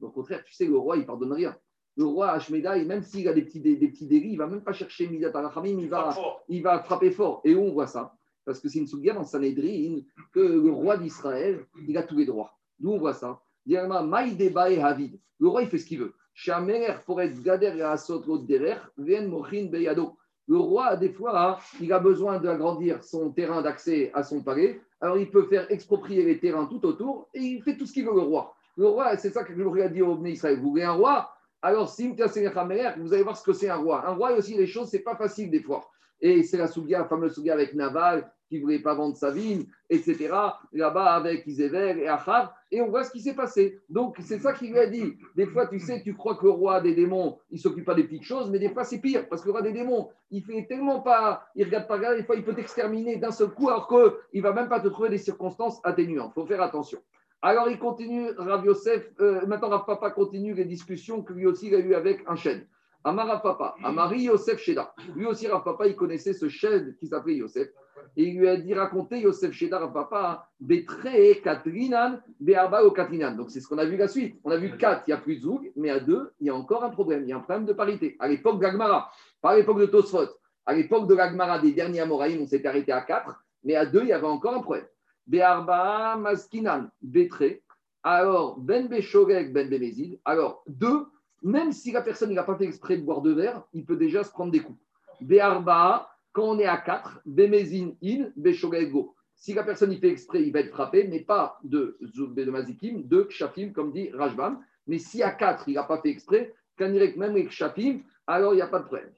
Au contraire, tu sais, le roi, il ne pardonne rien. Le roi Ashmeda, même s'il a des petits, des, des petits délits, il ne va même pas chercher Midat il va, il va frapper fort. Et où on voit ça Parce que c'est une souga dans Sanhedrin que le roi d'Israël, il a tous les droits. D'où on voit ça. Le roi, il fait ce qu'il veut. Shamer pour être gader et asot l'autre derrière, vien mochin beyado. Le roi, des fois, hein, il a besoin d'agrandir son terrain d'accès à son palais. Alors, il peut faire exproprier les terrains tout autour et il fait tout ce qu'il veut, le roi. Le roi, c'est ça que je a dit au Bnei Israël. Vous voulez un roi? Alors, si vous allez voir ce que c'est un roi. Un roi, aussi, les choses, c'est pas facile des fois. Et c'est la souga, la fameuse souga avec Naval, qui ne voulait pas vendre sa vigne, etc. Là-bas, avec Isével et Achab. Et on voit ce qui s'est passé. Donc, c'est ça qu'il lui a dit. Des fois, tu sais, tu crois que le roi des démons, il s'occupe pas des petites choses, mais des fois, c'est pire. Parce que le roi des démons, il fait tellement pas, il regarde pas, des fois, il peut t'exterminer d'un seul coup, alors qu'il va même pas te trouver des circonstances atténuantes. Il faut faire attention. Alors, il continue, Rav Yosef, euh, maintenant, Rav Papa continue les discussions que lui aussi il a eues avec un chêne. Amar Rav Papa, Amari Yosef Sheda. Lui aussi, Rav Papa, il connaissait ce chêne qui s'appelait Yosef. Et il lui a dit raconter Yosef Sheda, Rav Papa, Betre Katrinan, Bearba ou Katrinan. Donc, c'est ce qu'on a vu la suite. On a vu 4, il n'y a plus de Zoug, mais à 2, il y a encore un problème. Il y a un problème de parité. À l'époque d'Agmara, pas à l'époque de Tosfot, à l'époque de l'Agmara des derniers Amoraïm, on s'était arrêté à 4, mais à 2, il y avait encore un problème. Be'arba maskinan, betre. Alors, ben beshogek, ben bemezid. Alors, deux, même si la personne n'a pas fait exprès de boire deux verres, il peut déjà se prendre des coups. Be'arba, quand on est à quatre, bemezin in, beshogek go. Si la personne y fait exprès, il va être frappé, mais pas de de mazikim, de kshafim, comme dit Rajbam. Mais si à quatre, il n'a pas fait exprès, kanirek même les kshafim, alors il n'y a pas de problème.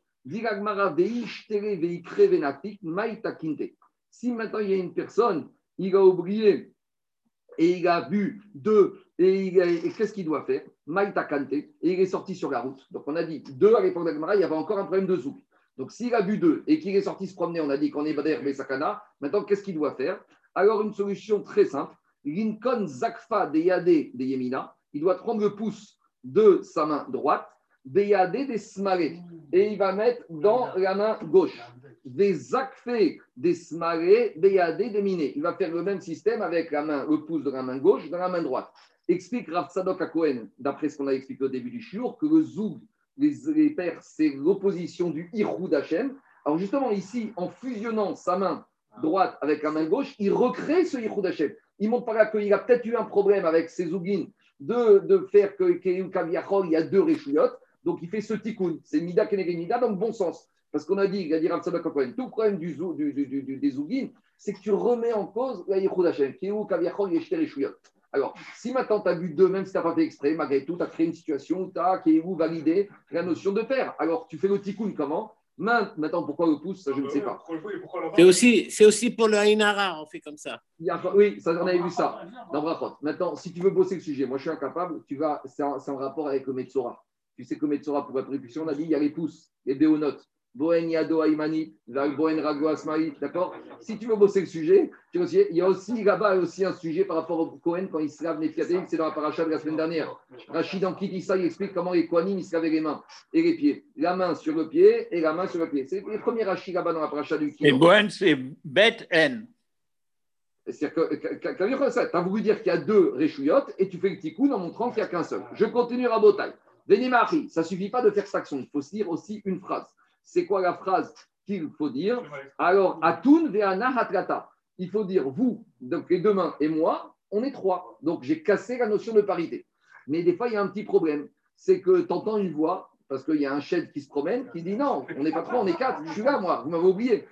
Si maintenant il y a une personne il a oublié et il a vu deux, et, et qu'est-ce qu'il doit faire? Maïta Kante, et il est sorti sur la route. Donc on a dit deux à l'époque d'Agmara, il y avait encore un problème de zouk. Donc s'il a vu deux et qu'il est sorti se promener, on a dit qu'on est Bader Besakana, maintenant qu'est-ce qu'il doit faire? Alors une solution très simple Lincoln Zakfa de Yade de Yemina, il doit prendre le pouce de sa main droite, de Yade des Smare, et il va mettre dans la main gauche des akfé, des smaré, des yadé, des minés. Il va faire le même système avec le pouce de la main gauche, dans la main droite. Explique Rav Tzadok à Cohen, d'après ce qu'on a expliqué au début du shiur, que le zoug, les, les pères, c'est l'opposition du Ichud Hashem. Alors justement, ici, en fusionnant sa main droite avec la main gauche, il recrée ce Ichud Hashem. Il montre par là qu'il a peut-être eu un problème avec ses zougines de, de faire que Kéhou Kaviachol, il y a deux réchouillottes. Donc il fait ce tikkun. C'est Mida Kenegé Mida dans le bon sens. Parce qu'on a dit, il a dit Rav tout le problème du, du, du, du- des zougines, c'est que tu remets en cause la Hashem, Kéhou Kaviachol, Yeshter réchouillottes. Alors, si maintenant tu as vu deux, même si tu n'as pas fait exprès, malgré tout, tu as créé une situation où tu as Kéhou validé la notion de père. Alors, tu fais le tikkun comment? Main- Maintenant, pourquoi le pouce? Ça, je ne sais pas. C'est aussi, c'est aussi pour le Haïnara, on fait comme ça. Il y a- oui, ça, on avait vu ça dans Brachot. Maintenant, si tu veux bosser le sujet, moi je suis incapable, tu vas, c'est en, rapport avec le Metzora. Tu sais que le Metzora, pour la prédiction, on a dit il y a les pouces, les béonotes. Bohen Yado Aïmani, Bohen Rago Asmaï, d'accord? Si tu veux bosser le sujet, tu aussi- il y a aussi là-bas aussi un sujet par rapport au Cohen quand il se lave les pieds, c'est dans la paracha de la semaine dernière. Rachid en Kitissa, il explique comment les Kohanim ils se lavaient les mains et les pieds. La main sur le pied et la main sur le pied. C'est les premiers Rachid là-bas dans la paracha du Et Kino. Bohen, c'est bête haine. C'est-à-dire que tu as voulu dire qu'il y a deux réchouillottes et tu fais le tikkun en montrant qu'il n'y a qu'un seul. Je continue à Botaï. Vénémari, ça ne suffit pas de faire action, il faut se dire aussi une phrase. C'est quoi la phrase qu'il faut dire Alors, Atun ve'ana hatrata. Il faut dire vous, donc les deux mains et moi, on est trois. Donc j'ai cassé la notion de parité. Mais des fois, il y a un petit problème. C'est que tu entends une voix, parce qu'il y a un chef qui se promène, qui dit non, on n'est pas trois, on est quatre. Je suis là, moi, vous m'avez oublié.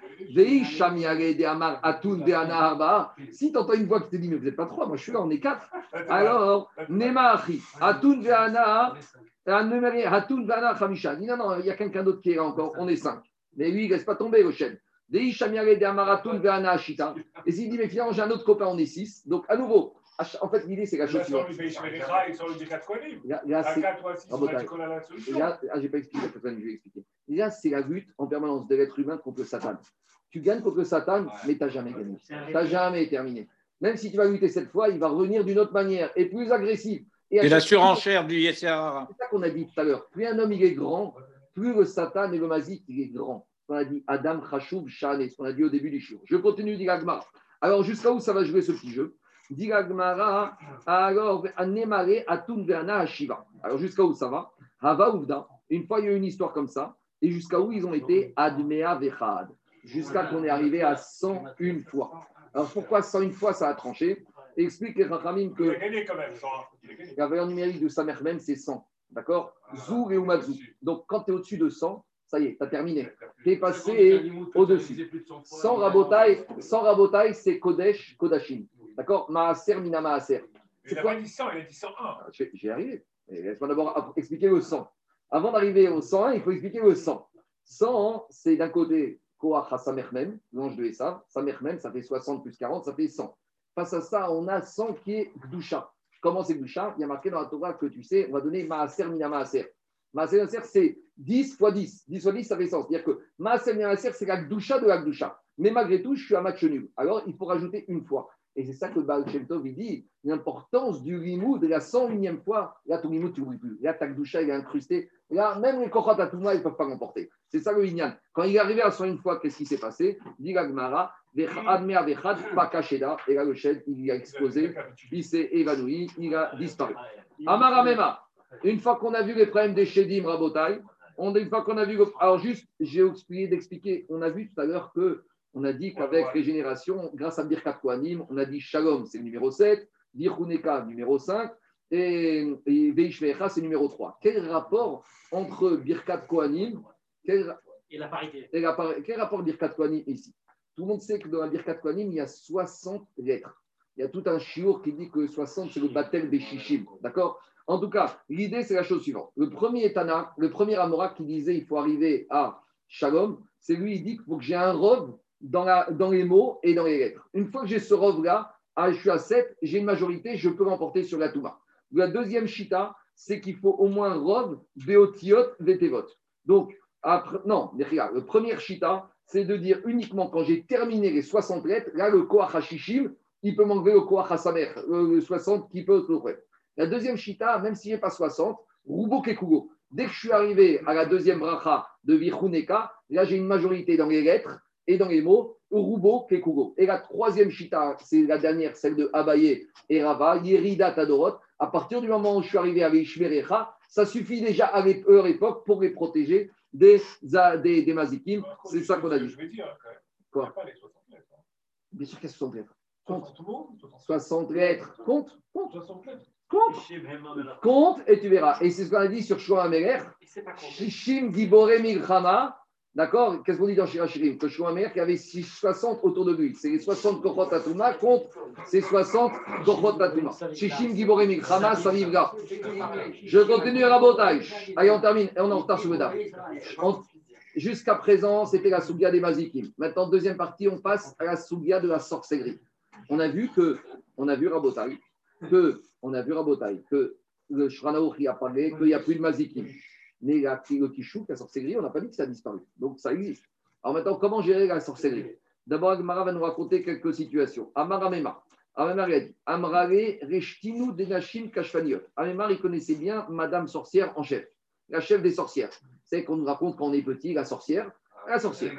Si tu entends une voix qui te dit, mais vous n'êtes pas trois, moi je suis là, on est quatre. Alors, Nemachi, Atun Ve'ana, Dit non, non, il y a quelqu'un d'autre qui est là encore, on est cinq. Mais lui, il ne laisse pas tomber le chêne. Et s'il dit, mais finalement, j'ai un autre copain, on est six. Donc, à nouveau, en fait, l'idée, c'est la chose Là, suivante. Là, là, c'est- 4 ou à 6, on a Rabotai. dit qu'on a la Et solution. là, ah, j'ai pas expliqué, je vais expliquer. Là, c'est la lutte en permanence de l'être humain contre le Satan. Tu gagnes contre le Satan, mais tu n'as jamais gagné. Tu n'as jamais terminé. Même si tu vas lutter cette fois, il va revenir d'une autre manière et plus agressif. Et la surenchère du Yessara. C'est ça qu'on a dit tout à l'heure. Plus un homme il est grand, plus le Satan et le Mazik il est grand. On a dit Adam Khashoub Shane, ce qu'on a dit au début du shiur. Je continue, dit. Alors, jusqu'à où ça va jouer ce petit jeu? Dit l'Agmara, alors, Anemare Atun Verna Hashiva. Alors, jusqu'à où ça va? Hava Uvda. Une fois, il y a eu une histoire comme ça. Et jusqu'à où ils ont été? Admea Vechad. Jusqu'à qu'on est arrivé à 101 fois. Alors, pourquoi 101 fois ça a tranché? Explique les Rachamim a que a la valeur numérique de sa mère même, c'est 100. D'accord Zou et Umatsu. Donc, quand tu es au-dessus de 100, ça y est, tu as terminé. Tu es passé au-dessus. Sans rabotaille, sans rabotaille, c'est Kodesh, Kodashim. D'accord Maaser, Mina Maaser. Il n'a pas dit 100, il a dit 101. Ah, arriver. Mais Laisse-moi d'abord expliquer le 100. Avant d'arriver au 101, il faut expliquer le 100. 100, c'est d'un côté Koach HaSamermem, l'ange de Esav. Samermem, ça fait 60 plus 40, ça fait 100. Face à ça, on a 100 qui est Gdusha. Comment c'est Gdusha? Il y a marqué dans la Torah que tu sais, on va donner Maaser Mina Maaser. Maaser Maaser, c'est 10 fois 10. 10 fois 10, ça fait 100. C'est-à-dire que Maaser Mina Maaser, c'est la Gdusha de la Gdusha. Mais malgré tout, je suis à match nul. Alors, il faut rajouter une fois. Et c'est ça que Baal Shem Tov, dit, l'importance du limoud, la 101e fois, là, ton limoud, tu n'oublies plus. Là, ta Gdusha, il est incrusté. Là, même les Kochot à Touma, ils ne peuvent pas l'emporter. C'est ça le Inyan. Quand il est arrivé à 101 fois, qu'est-ce qui s'est passé? Dit Vechad, Pakasheda. Et là, le chef, il a explosé, il s'est évanoui, il a disparu. Amara Mema, une fois qu'on a vu les problèmes des Shedim Rabotai, on, une fois qu'on a vu. Alors, juste, j'ai oublié d'expliquer, on a vu tout à l'heure que. On a dit qu'avec les générations, grâce à Birkat Kohanim, on a dit Shalom, c'est le numéro 7, Birhuneka, numéro 5, et, Veishvecha, c'est numéro 3. Quel rapport entre Birkat Kohanim quel, Et la parité. et la- quel rapport Birkat Kohanim ici Tout le monde sait que dans la Birkat Kohanim, il y a 60 lettres. Il y a tout un chiour qui dit que 60, c'est le Batel des Shishim. D'accord? En tout cas, l'idée, c'est la chose suivante. Le premier Tana, le premier Amora qui disait il faut arriver à Shalom, c'est lui, il dit qu'il faut que j'ai un rov dans, la, dans les mots et dans les lettres. Une fois que j'ai ce ah, je suis à 7, j'ai une majorité, je peux l'emporter sur la Touma. La deuxième Shita, c'est qu'il faut au moins rov, Beotiot, Vetevot. Donc, après, non, le premier Shita, c'est de dire uniquement quand j'ai terminé les 60 lettres, là, le Koach HaShishim, il peut m'enlever le Koach HaSamer, le le 60 qui peut le. La deuxième Shita, même si je n'ai pas 60, Rubo Kekugo. Dès que je suis arrivé à la deuxième bracha de Vichuneka, là, j'ai une majorité dans les lettres et dans les mots, Rubo Kekugo. Et la troisième Shita, c'est la dernière, celle de Abaye et Rava, Yerida Tadorot. À partir du moment où je suis arrivé à Ishmerecha, ça suffit déjà à leur époque pour les protéger des, des, des mazikim. C'est ça qu'on a dit. Je vais dire, quand même. Quoi Il y a pas les 60 lettres. hein. Bien sûr qu'il y a 60 lettres. Compte. 60 mots 60 60 lettres. Compte, compte, 60 lettres. compte. Compte et tu verras. Et c'est ce qu'on a dit sur Shlomo Améler. Shishim Gibore Milchama. D'accord? Qu'est-ce qu'on dit dans Shirachirim Que Shlomo qui avait 6 60 autour de lui. C'est les 60 Kochot contre ces 60 Kochot. Shishim Gibore Milchama, ça vivra. Je continue à rabotage. Allez, on termine. Et on est en retard sur le Jusqu'à présent, c'était la Sougia des Mazikim. Maintenant, deuxième partie, on passe à la Sougia de la sorcellerie. On a vu que, on a vu Rabotai, que, on a vu Rabotai, que le Shranaouri a parlé qu'il n'y a plus de Mazikim. Mais la, le la sorcellerie, on n'a pas dit que ça a disparu. Donc, ça existe. Alors maintenant, comment gérer la sorcellerie? D'abord, Agmara va nous raconter quelques situations. Amara Mema. Amemar, il a dit Amrare Reshtinu Denashim Kashfaniot. Amemar, il connaissait bien Madame sorcière en chef, la chef des sorcières. C'est qu'on nous raconte quand on est petit, la sorcière, la sorcière.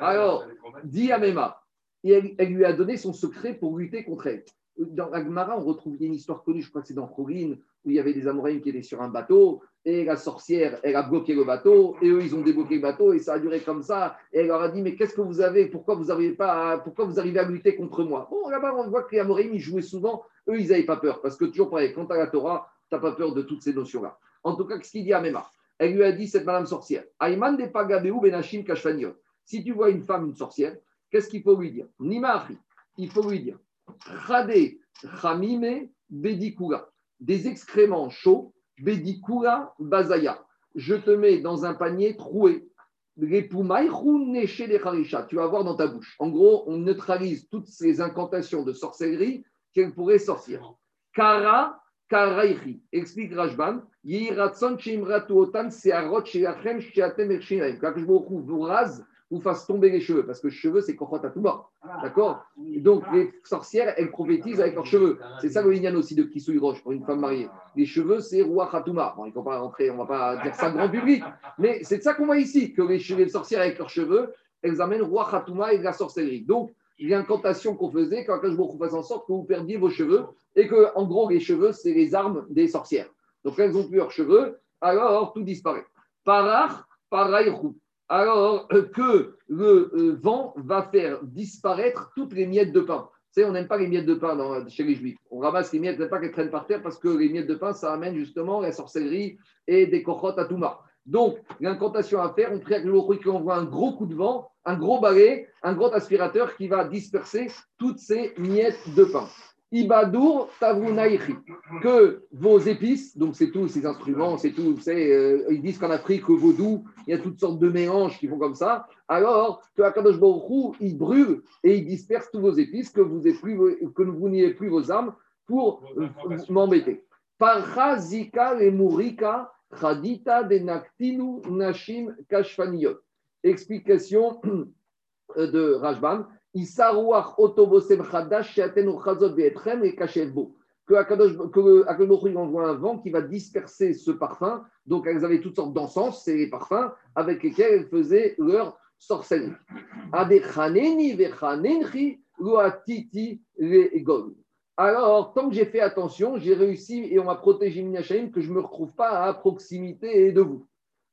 Alors, dit à Mema, et elle, elle lui a donné son secret pour lutter contre elle. Dans Agmara, on retrouve une histoire connue, je crois que c'est dans Khourin, où il y avait des Amoréens qui étaient sur un bateau, et la sorcière, elle a bloqué le bateau, et eux, ils ont débloqué le bateau, et ça a duré comme ça. Et elle leur a dit, mais qu'est-ce que vous avez? Pourquoi vous n'arrivez pas à- Pourquoi vous arrivez à lutter contre moi? Bon, là-bas, on voit que les Amoréens, ils jouaient souvent, eux, ils n'avaient pas peur, parce que toujours pareil, quand tu la Torah, tu n'as pas peur de toutes ces notions-là. En tout cas, ce qu'il dit à Mema? Elle lui a dit, cette madame sorcière, Aïman de Pagabeu Benachim Kashfaniot. Si tu vois une femme, une sorcière, qu'est-ce qu'il faut lui dire? Nima il faut lui dire Chade Chamime Bedikula, des excréments chauds Bedikura Bazaya. Je te mets dans un panier troué. Les les. Tu vas voir dans ta bouche. En gros, on neutralise toutes ces incantations de sorcellerie qu'elles pourraient sortir. Kara, Karaïchi. Explique Rajban. Otan. Quand je vous rase, vous fasse tomber les cheveux. Parce que cheveux, c'est kochot mort. D'accord Donc, les sorcières, elles prophétisent avec leurs cheveux. C'est ça le lignan aussi de Kisui Roche pour une femme mariée. Les cheveux, c'est roi Khatouma. Bon, il ne faut pas rentrer, on ne va pas dire ça grand public. Mais c'est de ça qu'on voit ici, que les, cheveux, les sorcières avec leurs cheveux, elles amènent roi Khatouma et de la sorcellerie. Donc, l'incantation qu'on faisait quand je vous fasse en sorte que vous perdiez vos cheveux et que, en gros, les cheveux, c'est les armes des sorcières. Donc, elles ont plus leurs cheveux, alors tout disparaît. Parach, paraïchou alors euh, que le euh, vent va faire disparaître toutes les miettes de pain. Tu sais, on n'aime pas les miettes de pain chez les juifs. On ramasse les miettes, on pas qu'elles traînent par terre parce que les miettes de pain, ça amène justement la sorcellerie et des cochottes à tout marre. Donc, l'incantation à faire, on prie le qu'on voit un gros coup de vent, un gros balai, un gros aspirateur qui va disperser toutes ces miettes de pain. Ibadur Tavunaïchi, que vos épices, donc c'est tous ces instruments, c'est tout, euh, ils disent qu'en Afrique, au vaudou, il y a toutes sortes de mélanges qui font comme ça, alors que Akadosh Baruch il brûle et il disperse tous vos épices, que vous, plus, que vous n'ayez plus vos armes pour m'embêter. Parcha Zika et Murika Khadita de Naktinu Nashim Kashfaniyot. Explication de Rajban Que Akadosh envoie un vent qui va disperser ce parfum. Donc, elles avaient toutes sortes d'encens, ces parfums, avec lesquels elles faisaient leur sorcellerie. Alors, tant que j'ai fait attention, j'ai réussi et on m'a protégé que je ne me retrouve pas à proximité de vous.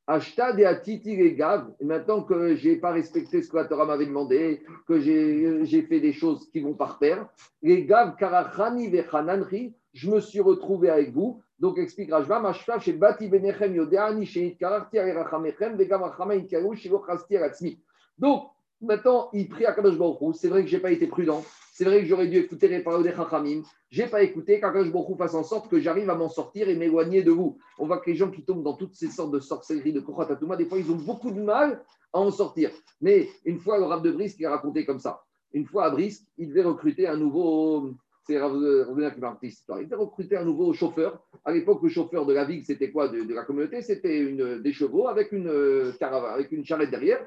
Ashtad et Atiti et maintenant que je n'ai pas respecté ce que la Torah m'avait demandé, que j'ai fait des choses qui vont par terre, les gaves karachani vechananri, je me suis retrouvé avec vous. Donc explique Rajvam, Ashtav chez Bati Benechem Yodeani chez Itkararti Arachamechem, Vegam Achama Inkaru chez Lochasti Aratzmi. Donc maintenant, il prie à Kadosh Baruch C'est vrai que je n'ai pas été prudent. C'est vrai que j'aurais dû écouter les paroles des Chachamim. Je n'ai pas écouté je Baruch fasse en sorte que j'arrive à m'en sortir et m'éloigner de vous. On voit que les gens qui tombent dans toutes ces sortes de sorcelleries, de Kochatatouma, des fois, ils ont beaucoup de mal à en sortir. Mais une fois, le Rav de Brisk, il a raconté comme ça. Une fois à Brisk, il devait recruter un nouveau. C'est Rav qui m'a histoire. Il devait recruter un nouveau chauffeur. À l'époque, le chauffeur de la ville, c'était quoi de, la communauté? C'était des chevaux avec une euh, caravane, avec une charrette derrière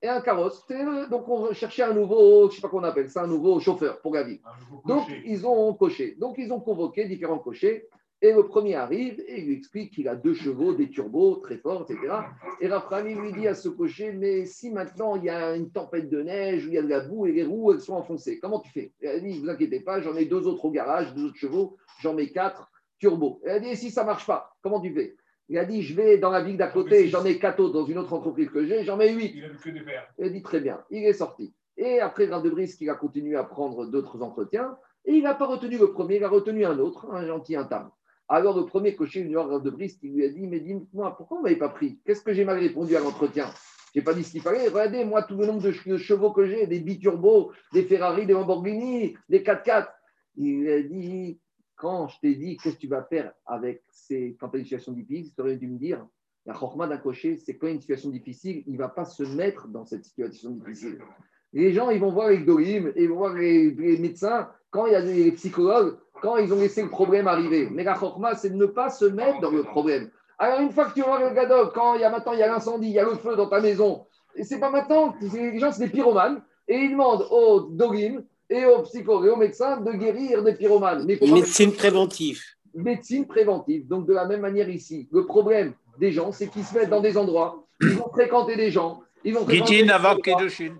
et un carrosse. Donc, on cherchait un nouveau, je ne sais pas comment on appelle ça, un nouveau chauffeur pour la ville. Donc, ils ont coché. Donc, ils ont convoqué différents cochers. Et le premier arrive et il lui explique qu'il a deux chevaux, des turbos très forts, etc. Et Raframi lui dit à ce cocher Mais si maintenant il y a une tempête de neige, où il y a de la boue et les roues elles sont enfoncées, comment tu fais? Elle dit Vous inquiétez pas, j'en ai deux autres au garage, deux autres chevaux, j'en mets quatre turbos. Elle dit Si ça marche pas, comment tu fais? Il a dit, je vais dans la ville d'à côté, j'en ai quatre autres dans une autre entreprise que j'ai, j'en ai huit. Il a que des Il a dit, très bien, il est sorti. Et après, Grande de Brice, il a continué à prendre d'autres entretiens. Et il n'a pas retenu le premier, il a retenu un autre, un gentil interne. Alors, le premier cocher junior de Brice, qui lui a dit, mais dis-moi, pourquoi vous ne m'avez pas pris? Qu'est-ce que j'ai mal répondu à l'entretien? Je n'ai pas dit ce qu'il fallait. Regardez, moi, tout le nombre de chevaux que j'ai, des biturbos, des Ferrari, des Lamborghini, des 4x4. Il a dit, quand je t'ai dit qu'est-ce que tu vas faire avec ces, quand tu une situation difficile, tu aurais dû me dire la chorma d'un cocher, c'est quand il y a une situation difficile, il ne va pas se mettre dans cette situation difficile. Les gens, ils vont voir les dorim, ils vont voir les, médecins, quand il y a des psychologues, quand ils ont laissé le problème arriver. Mais la chorma, c'est de ne pas se mettre dans le problème. Alors, une fois que tu vois le gadol, quand il y a maintenant il y a l'incendie, il y a le feu dans ta maison, et c'est pas maintenant, les gens, c'est des pyromanes, et ils demandent aux dorim, et aux psychologues et aux médecins de guérir des pyromanes. Mais médecine préventive. Médecine préventive. Donc, de la même manière ici, le problème des gens, c'est qu'ils se mettent dans des endroits, ils vont fréquenter des gens, ils vont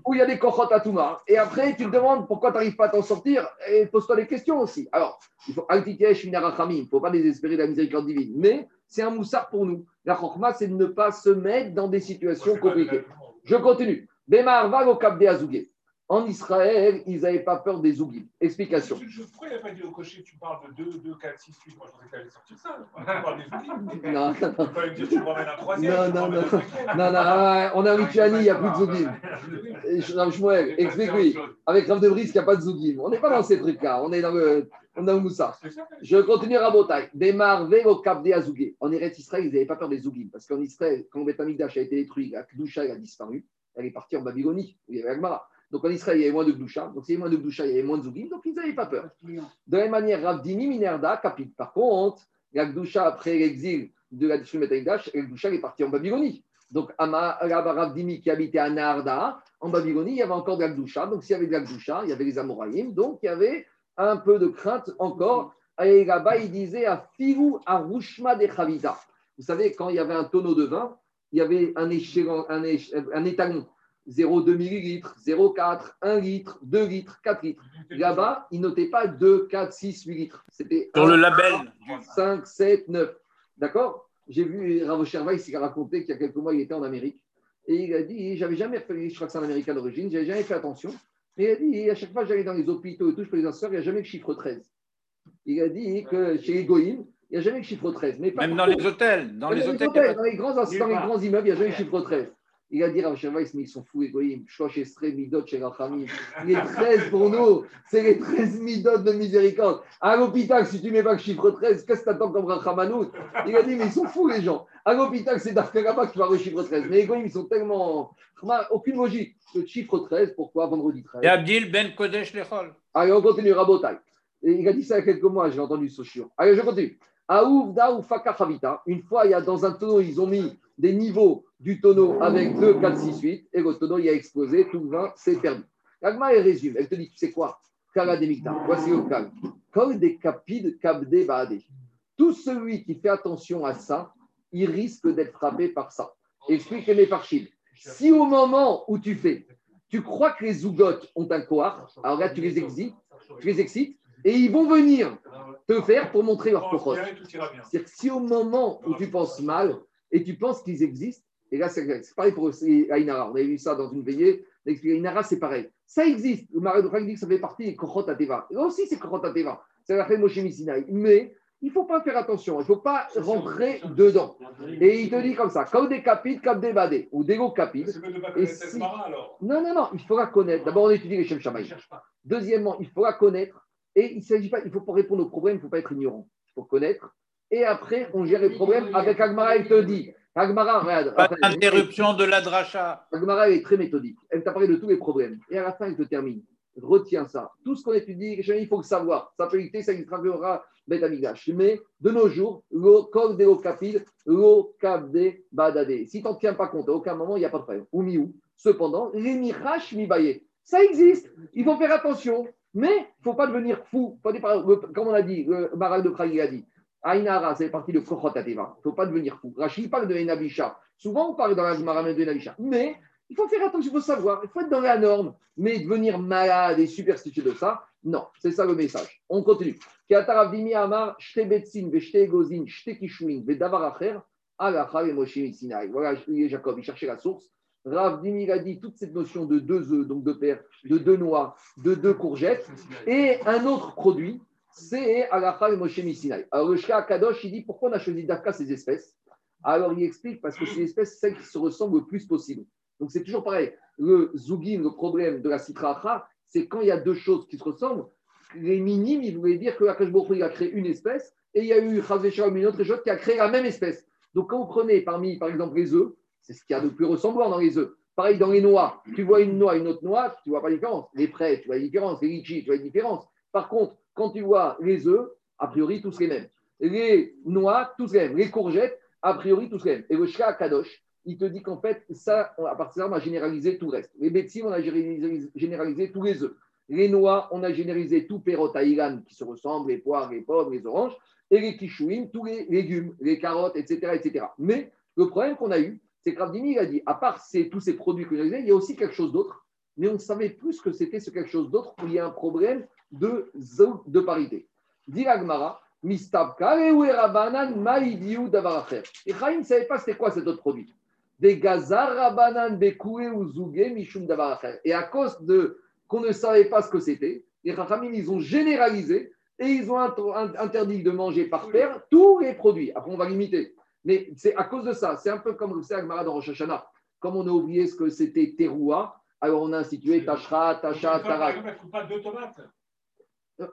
où il y a des cochottes à Touma. Et après, tu te demandes pourquoi tu n'arrives pas à t'en sortir et pose-toi des questions aussi. Alors, il faut il ne faut pas désespérer de la miséricorde divine. Mais c'est un moussard pour nous. La chokma, c'est de ne pas se mettre dans des situations compliquées. Je continue. Bémar va au Cap des. En Israël, ils n'avaient pas peur des oublis. Explication. pourquoi il n'a pas dit au cocher tu parles de 2, 2, 4, 6, 8 Moi, je pensais que tu allais sortir ça. Tu parles des oublis. Non, non, non. Tu me dire tu ramènes un troisième. Non, non, non. Non, non, on est en Lituanie, il n'y a plus de zougim. Shmuel, explique-lui. Avec Rav de Brice, il n'y a pas de zougim. On n'est pas dans ces trucs-là. On est dans le. On a Moussa. Je continue à Rabotai. Démarre au cap des Azougé. En Eretz Israël, ils n'avaient pas peur des Zougim. Parce qu'en Israël, quand Beth Amikdash a été détruit, la Kdusha a disparu. Elle est partie en Babylonie, où il y avait Agmara. Donc en Israël, il y avait moins de Kdusha. Donc s'il y avait moins de Kdusha, il y avait moins de Zougim. Donc ils n'avaient pas peur. De la même manière, Ravdini Minerda, capite. Par contre, la Kdusha, après l'exil de la Amikdash, la elle est partie en Babylonie. Donc Ravdimi qui habitait à Narda, en Babylonie, il y avait encore de la Kdusha. Donc s'il y avait de la Kdusha, il y avait les Amoraïm. Donc il y avait un peu de crainte encore. Et là-bas, il disait à Filou à Rushma de Chavita. Vous savez, quand il y avait un tonneau de vin, il y avait un, échelon, un, un étalon 0,2 millilitres, 0,4, 1 litre, 2 litres, 4 litres. Là-bas, il notait pas 2, 4, 6, 8 litres. C'était un, le label. 5, 7, 9. D'accord? J'ai vu Ravo Weiss, il a raconté qu'il y a quelques mois, il était en Amérique. Et il a dit, j'avais jamais fait, je crois que c'est un Américain d'origine, j'avais jamais fait attention. Et il a dit, à chaque fois que j'allais dans les hôpitaux et tout, je faisais un sort, il n'y a jamais le chiffre 13. Il a dit que chez les Goïm, il n'y a jamais le chiffre 13. Mais pas Même dans les hôtels. Dans les dans hôtels. dans les grands, dans les grands immeubles, il n'y a jamais le chiffre 13. Il a dit à Weiss, mais ils sont fous, égoïmes. Shosh Estre, Midot, chez Rachamim. Les 13 pour nous, c'est les 13 Midot de miséricorde. À l'hôpital, si tu mets pas le chiffre 13, qu'est-ce que tu attends comme Rachamanout Il a dit, mais ils sont fous, les gens. À l'hôpital, c'est là-bas que tu vas le chiffre 13. Mais les égoïmes, ils sont tellement. Aucune logique. Le chiffre 13, pourquoi? Vendredi 13 Et Abdil Ben Kodesh Lechol. Allez, on continue, Rabotai. Et il a dit ça il y a quelques mois, j'ai entendu ce chiot. Allez, je continue. Aouvda ou Faka Chavita. Une fois, il y a dans un tonneau, ils ont mis des niveaux du tonneau avec 2, 4, 6, 8. Et le tonneau, il a explosé. Tout le vin, c'est perdu. L'agma, elle résume. Elle te dit, tu sais quoi? Voici le calme. Kol des kapides kabde baade. Tout celui qui fait attention à ça, il risque d'être frappé par ça. Explique les Parchim. Si au moment où tu fais, tu crois que les zougotes ont un koar, alors là, tu les excites, tu les excites, et ils vont venir te faire pour montrer leur bien. C'est-à-dire que si au moment où tu penses mal et tu penses qu'ils existent, et là c'est pareil pour Ainara, on avait vu ça dans une veillée, Ainara c'est pareil, ça existe, le Marais de dit que ça fait partie des Kochot Ateva, et aussi c'est Kochot Ateva, c'est la fait Moshe Missinaï, mais il ne faut pas faire attention, il ne faut pas rentrer dedans. Et il te dit comme ça, comme des capites, comme des badés, ou des go capites. Et si-. Non, non, non, il faudra connaître. D'abord, on étudie les Shem Je Shamaï. Deuxièmement, il faudra connaître. Et il s'agit pas, il faut pas répondre aux problèmes, il ne faut pas être ignorant. Il faut connaître. Et après, on gère les problèmes avec Agmara. Elle te dit Agmara, regarde. Pas d'interruption de la dracha. Agmara, elle est très méthodique. Elle t'a parlé de tous les problèmes. Et à la fin, elle te termine. Retiens ça. Tout ce qu'on étudie, il faut le savoir. Ça peut éviter, ça Amigash. Mais de nos jours, lo kol de capil, lo kabde badade. Si tu n'en tiens pas compte, à aucun moment, il n'y a pas de problème. Ou miou. Cependant, les miraches mibaye. Ça existe. Il faut faire attention. Mais il ne faut pas devenir fou. Comme on a dit, le Maral de Prague a dit, Aïnara, c'est partie de Kochot Ateva. Il ne faut pas devenir fou. Rachid parle de Enabisha. Souvent, on parle dans la Gemara de Enabisha. Mais il faut faire attention, il faut savoir. Il faut être dans la norme. Mais devenir malade et superstitieux de ça, non. C'est ça le message. On continue. Voilà, Jacob, il cherchait la source. Rav Dimi il a dit toute cette notion de deux œufs, donc de père, de deux noix, de deux courgettes, et un autre produit, c'est Alacha et Moshe Sinai. Alors le Kadosh, il dit pourquoi on a choisi d'Afka ces espèces? Alors il explique parce que c'est celles qui se ressemblent le plus possible. Donc c'est toujours pareil. Le zougim, le problème de la citracha, c'est quand il y a deux choses qui se ressemblent. Les minimes, il voulait dire que Hu, il a créé une espèce et il y a eu Chazé Shalom, une autre chose qui a créé la même espèce. Donc quand vous prenez parmi, par exemple, les œufs, c'est ce qu'il y a de plus ressemblant dans les œufs. Pareil dans les noix, tu vois une noix, une autre noix, tu ne vois pas la différence. Les prêts, tu vois la différence. Les litchis, tu vois la différence. Par contre, quand tu vois les œufs, a priori, tous les mêmes. Les noix, tous les mêmes. Les courgettes, a priori, tous les mêmes. Et le Shka Kadosh, il te dit qu'en fait, ça, à partir de là, on a généralisé tout le reste. Les bêtises, on a généralisé, tous les œufs. Les noix, on a généralisé tout taïgan qui se ressemble, les poires, les pommes, les oranges. Et les kishouim, tous les légumes, les carottes, etc. etc. Mais le problème qu'on a eu, c'est que Ravdimi, il a dit, à part ces- tous ces produits que j'ai il y a aussi quelque chose d'autre. Mais on ne savait plus que c'était ce quelque chose d'autre où il y a un problème de, de parité. Dit l'Agmara, Mistabka, Rewe Rabanan, Maïdiou, Davaracher. Et Chaim ne savait pas c'était quoi cet autre produit. Des gazar Rabanan, Bekoué ou Zougé, Mishum, Davaracher. Et à cause de qu'on ne savait pas ce que c'était, les Chachamim, ils ont généralisé et ils ont int- int- interdit de manger par paire tous les produits. Après, on va limiter. Mais c'est à cause de ça. C'est un peu comme le Agmara dans Rosh Hashanah. Comme on a oublié ce que c'était teroua, alors on a institué Tashra, Tasha, Par Tarak. tomates.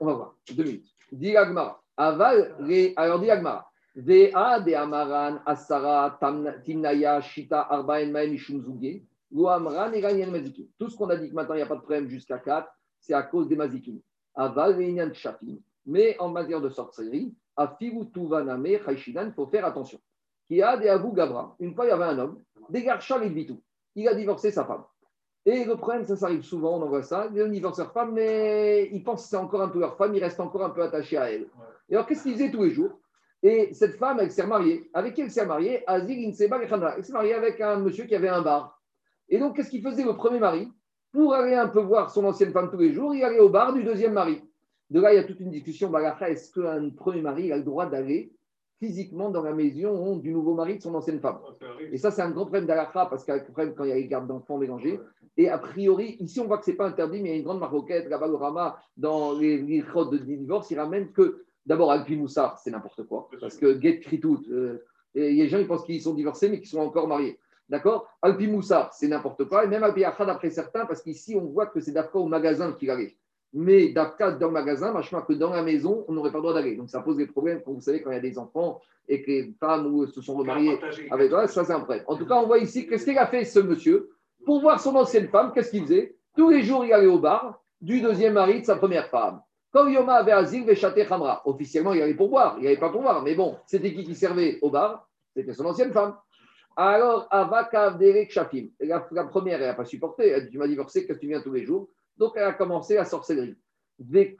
On va voir, deux minutes. Dit l'Agmara. Aval, alors dit l'Agmara. Vea de Amaran, Asara, Timnaya, Shita, Arbaen, Maem, Zuge, Amran et Ganyan Mazikim. Tout ce qu'on a dit que maintenant il n'y a pas de problème jusqu'à 4, c'est à cause des Mazikim. Aval, Reinian, Shafim. Mais en matière de sorcellerie, Afiru, Tuvaname, Chaishinan, il faut faire attention. Qui a des Abu Gabra. Une fois, il y avait un homme, et Bitou. Il a divorcé sa femme. Et le problème, ça, ça arrive souvent, on en voit ça. Hommes divorcent leur femme, mais ils pensent que c'est encore un peu leur femme, ils restent encore un peu attachés à elle. Et alors, qu'est-ce qu'ils faisaient tous les jours? Et cette femme, elle s'est remariée. Avec qui elle s'est mariée? Azir Inseba. Elle s'est mariée avec un monsieur qui avait un bar. Et donc, qu'est-ce qu'il faisait le premier mari? Pour aller un peu voir son ancienne femme tous les jours, il allait au bar du deuxième mari. De là, il y a toute une discussion. Balacha, est-ce qu'un premier mari a le droit d'aller physiquement dans la maison du nouveau mari de son ancienne femme et ça, c'est un grand problème d'Alakha parce qu'il y a un problème quand il y a les gardes d'enfants mélangés. Et a priori, ici, on voit que ce n'est pas interdit, mais il y a une grande maroquette, là-bas, le Rama, dans les lichot de divorce, il ramène que, d'abord, Alpi Moussa, c'est n'importe quoi. Parce que Get Kritout, euh, et il y a des gens qui pensent qu'ils sont divorcés, mais qui sont encore mariés. D'accord? Alpi Moussa, c'est n'importe quoi. Et même Alpi Achad, après certains, parce qu'ici, on voit que c'est d'Afka au magasin qu'il allait. Mais d'Afka dans le magasin, machin, que dans la maison, on n'aurait pas le droit d'aller. Donc ça pose des problèmes, quand vous savez, quand il y a des enfants et que les femmes ou se sont remariées avec toi, ça c'est un problème. En tout cas, on voit ici, qu'est-ce qu'il a fait ce monsieur Pour voir son ancienne femme, qu'est-ce qu'il faisait? Tous les jours, il allait au bar du deuxième mari de sa première femme. Quand Yoma avait Azil, Véchaté Khamra. Officiellement, il allait pour boire, il n'y avait pas pour boire. Mais bon, c'était qui qui servait au bar? C'était son ancienne femme. Alors, Avakav Derek Shafim. La première, elle n'a pas supporté. Elle dit Tu m'as divorcé, qu'est-ce que tu viens tous les jours? Donc, elle a commencé la sorcellerie. Donc, elle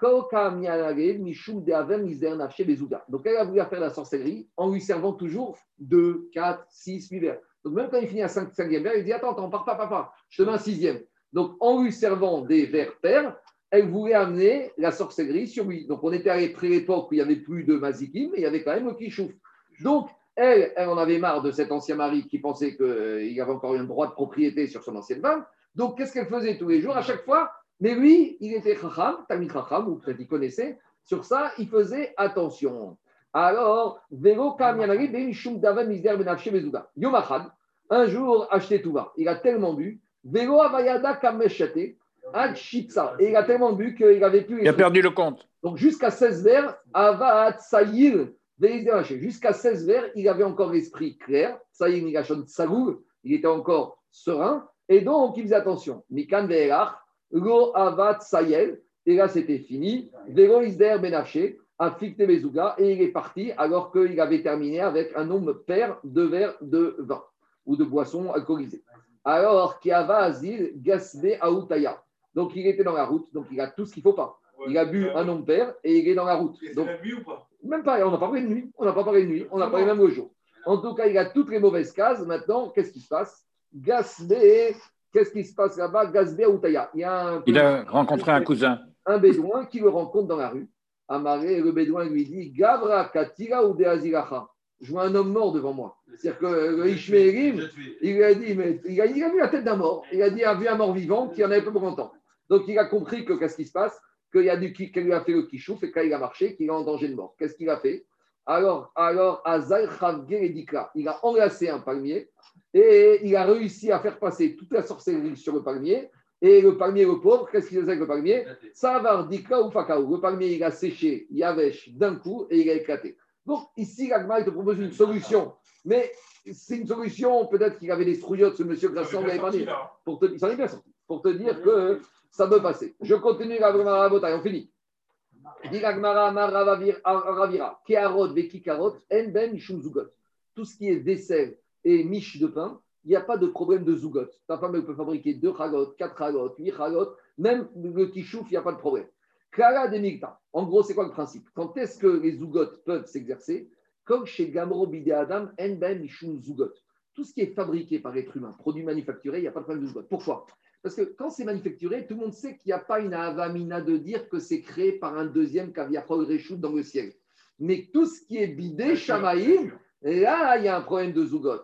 a voulu faire la sorcellerie en lui servant toujours 2, 4, 6, 8 verres. Donc, même quand il finit à 5, 5e verre, il dit Attends, attends, pars pas, pars pas, je te mets un sixième. Donc, en lui servant des verres pairs, elle voulait amener la sorcellerie sur lui. Donc, on était à l'époque où il n'y avait plus de Mazikim, mais il y avait quand même le Kishouf. Donc, elle, elle en avait marre de cet ancien mari qui pensait qu'il avait encore un droit de propriété sur son ancienne femme. Donc, qu'est-ce qu'elle faisait tous les jours? À chaque fois, mais lui, il était chacham, Tamit chacham, ou peut-être il connaissait. Sur ça, il faisait attention. Alors, Ben Achad, un jour, acheté tout va. Il a tellement bu. Vero Avayada Kameshate. Et il a tellement bu qu'il avait plus. Il a perdu le compte. Donc jusqu'à 16 vers, Avat Sayir, jusqu'à 16 vers, il avait encore l'esprit clair. Sayir Nigashon Tsagoul, il était encore serein. Et donc, il faisait attention. Mikan Ve'elach, Lo Avat Sayel, et là c'était fini. Vero Isder Benaché, Afikte Bezuga, et il est parti alors qu'il avait terminé avec un nombre pair de verres de vin ou de boissons alcoolisées. Alors, Kiava Azil, Gasbe Aoutaya. Donc, il était dans la route, donc il a tout ce qu'il ne faut pas. Il a bu un nombre pair et il est dans la route. Donc, la nuit ou pas? même pas, on n'a pas parlé de nuit, on n'a pas parlé de nuit, on a parlé même au jour. En tout cas, il a toutes les mauvaises cases. Maintenant, qu'est-ce qui se passe? Gasbé, qu'est-ce qui se passe là-bas? Gasbé Outaya. Il y a un, Il a rencontré un cousin. un bédouin qui le rencontre dans la rue. Amaré, le bédouin lui dit Gavra Katira ou Deaziracha. Je vois un homme mort devant moi. C'est-à-dire que le Ishmaélim, il lui a dit, mais il a, il a vu la tête d'un mort. Il a dit, il a vu un mort vivant qui en avait pas pour longtemps. Donc il a compris que qu'est-ce qui se passe? Qu'il y a du qui lui a fait le kishouf et quand il a marché, qu'il est en danger de mort. Qu'est-ce qu'il a fait? Alors, alors Azal Chavgir et Dikla, il a enlacé un palmier et il a réussi à faire passer toute la sorcellerie sur le palmier. Et le palmier, le pauvre, qu'est-ce qu'il faisait avec le palmier? Savar Dikla ou Fakaou. Le palmier, il a séché Yavesh d'un coup et il a éclaté. Donc ici, l'Agma, il te propose une solution. Mais c'est une solution, peut-être qu'il avait des strouillottes, ce monsieur Grasson pas dit. Pour te, il s'en est bien sorti. Pour te dire que ça peut passer. Je continue la on finit. Ben. Tout ce qui est vaisselle et miche de pain, il n'y a pas de problème de Zugot. Ta femme, elle peut fabriquer deux chagot, quatre chagot, huit chagot, même le tishouf, il n'y a pas de problème. Kala de Migta. En gros, c'est quoi le principe? Quand est-ce que les Zugot peuvent s'exercer? Comme chez Gamro Bide Adam, En Ben Mishum Zugot. Tout ce qui est fabriqué par l'être humain, produit manufacturé, il n'y a pas de problème de Zugot. Pourquoi? Parce que quand c'est manufacturé, tout le monde sait qu'il n'y a pas une avamina de dire que c'est créé par un deuxième Kaviachol Réchout dans le ciel. Mais tout ce qui est bidé, Shamaïm, là, il y a un problème de Zugot.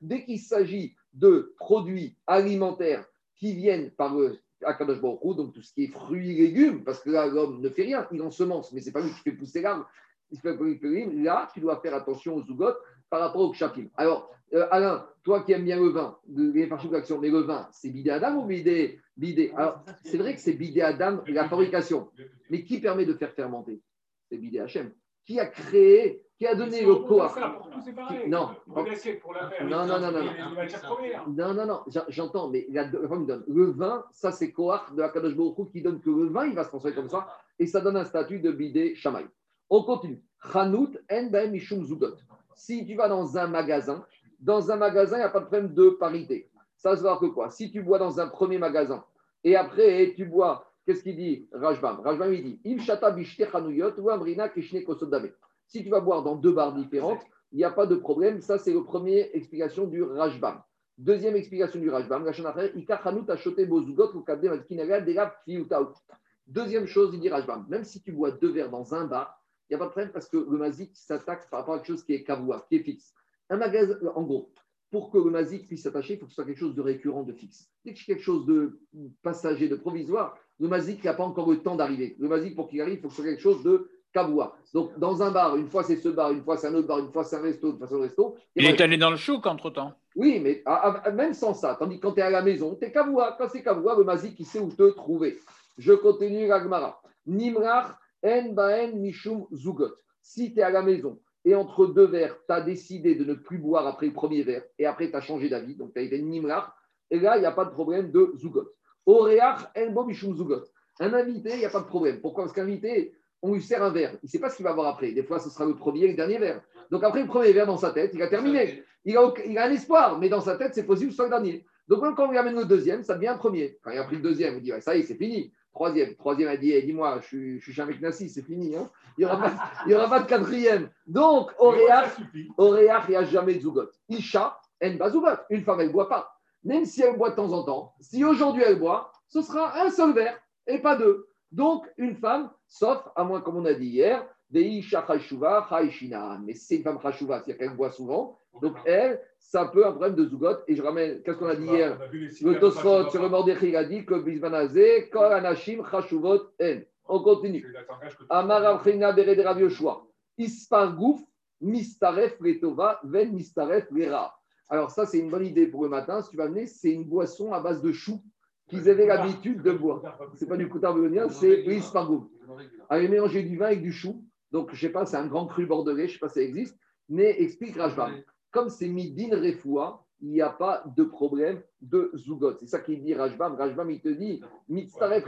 Dès qu'il s'agit de produits alimentaires qui viennent par le Akadosh Baruch Hu, donc tout ce qui est fruits et légumes, parce que là, l'homme ne fait rien, il ensemence, mais ce n'est pas lui qui fait pousser l'arbre. Là, tu dois faire attention aux zougotes. par rapport au kshapim. Alors, euh, Alain, toi qui aimes bien le vin, les d'action, mais le vin, c'est bidé Adam ou bidé, bidé? Alors, c'est vrai que c'est bidé Adam, la fabrication. Mais qui permet de faire fermenter? C'est bidé Hachem. Qui a créé, qui a donné le pareil. Non. Non, non, non, non. Non, non, non, j'en- j'entends, mais la, femme donne. Le vin, ça c'est Koach de la Kadosh Baruch qui donne que le vin, il va se transformer comme ça, et ça donne un statut de bidé Shamaï. On continue. Chanout en mishum zugot. Si tu vas dans un magasin, dans un magasin, il n'y a pas de problème de parité. Ça se voit que quoi? Si tu bois dans un premier magasin, et après tu bois, qu'est-ce qu'il dit Rajbam? Rajbam, il dit Im shata bishte chanuyot ou amrina. Si tu vas boire dans deux bars différentes, il n'y a pas de problème. Ça, c'est la première explication du Rajbam. Deuxième explication du Rajbam. Deuxième chose, il dit Rajbam, même si tu bois deux verres dans un bar, il n'y a pas de problème parce que le mazik s'attaque par rapport à quelque chose qui est qui est fixe. Un magasin, en gros, pour que le mazik puisse s'attacher, il faut que ce soit quelque chose de récurrent, de fixe. Dès que quelque chose de passager, de provisoire, le mazik n'a pas encore le temps d'arriver. Le mazik, pour qu'il arrive, il faut que ce soit quelque chose de kavoua. Donc, dans un bar, une fois c'est ce bar, une fois c'est un autre bar, une fois c'est un resto, une fois c'est un resto. Il est allé dans le chouk entre-temps. Oui, mais ah, ah, même sans ça, tandis que quand tu es à la maison, tu es kavoua. Quand c'est kavoua, le mazik, il sait où te trouver. Je continue l'agmara. Nimrach en baen mishum zugot. Si tu es à la maison et entre deux verres, tu as décidé de ne plus boire après le premier verre et après tu as changé d'avis, donc tu as été nimrach, et là, il n'y a pas de problème de zugot. Oreach en bo mishum zugot. Un invité, il n'y a pas de problème. Pourquoi? Parce qu'un invité, on lui sert un verre. Il ne sait pas ce qu'il va avoir après. Des fois, ce sera le premier et le dernier verre. Donc après le premier verre dans sa tête, il a terminé. Il a, il a un espoir, mais dans sa tête, c'est possible que ce soit le dernier. Donc quand on lui amène le deuxième, ça devient un premier. Quand il a pris le deuxième, il dit ouais, ça y est, c'est fini. Troisième, troisième a dit eh, dis-moi, je suis, je suis mec Nassi, c'est fini. hein. Il n'y aura, pas- aura de quatrième. Donc, Oréach, il n'y a jamais de zougot. Isha, en. Une femme, elle ne boit pas. Même si elle boit de temps en temps, si aujourd'hui elle boit, ce sera un seul verre et pas deux. Donc, une femme, sauf, à moins comme on a dit hier, Chashuva, Chaishina. Mais c'est une femme Chashuva, c'est-à-dire qu'elle boit souvent. Donc, elle, ça peut un problème de zougot. Et je ramène, qu'est-ce qu'on a dit hier le Tosfot sur le Mordechai a dit que Bismanazé, Kol Anashim, Chashuvot, En. On continue. Amar Avchina Bered Rav Yoshua. Ispar Gouf, Mistaref Letova, Ven Mistaref Lera. Alors, ça, c'est une bonne idée pour le matin. Si tu vas amener, c'est une boisson à base de choux qu'ils avaient l'habitude de boire. C'est pas du coutar béonien, c'est l'Ispar Gouf. Allez mélanger du vin avec du chou. Donc, je sais pas, c'est un grand cru bordelais, je sais pas si ça existe. Mais explique Rajbam. Comme c'est midin refoua, il n'y a pas de problème de zougot. C'est ça qu'il dit Rajbam. Rajbam, il te dit, mitzaref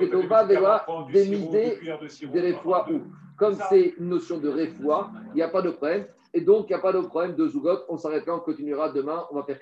prendre du des midés des ou. Comme c'est une notion de refoua, il n'y a pas de problème. Et donc, il n'y a pas de problème de zougot. On s'arrête là, on continuera demain. On va faire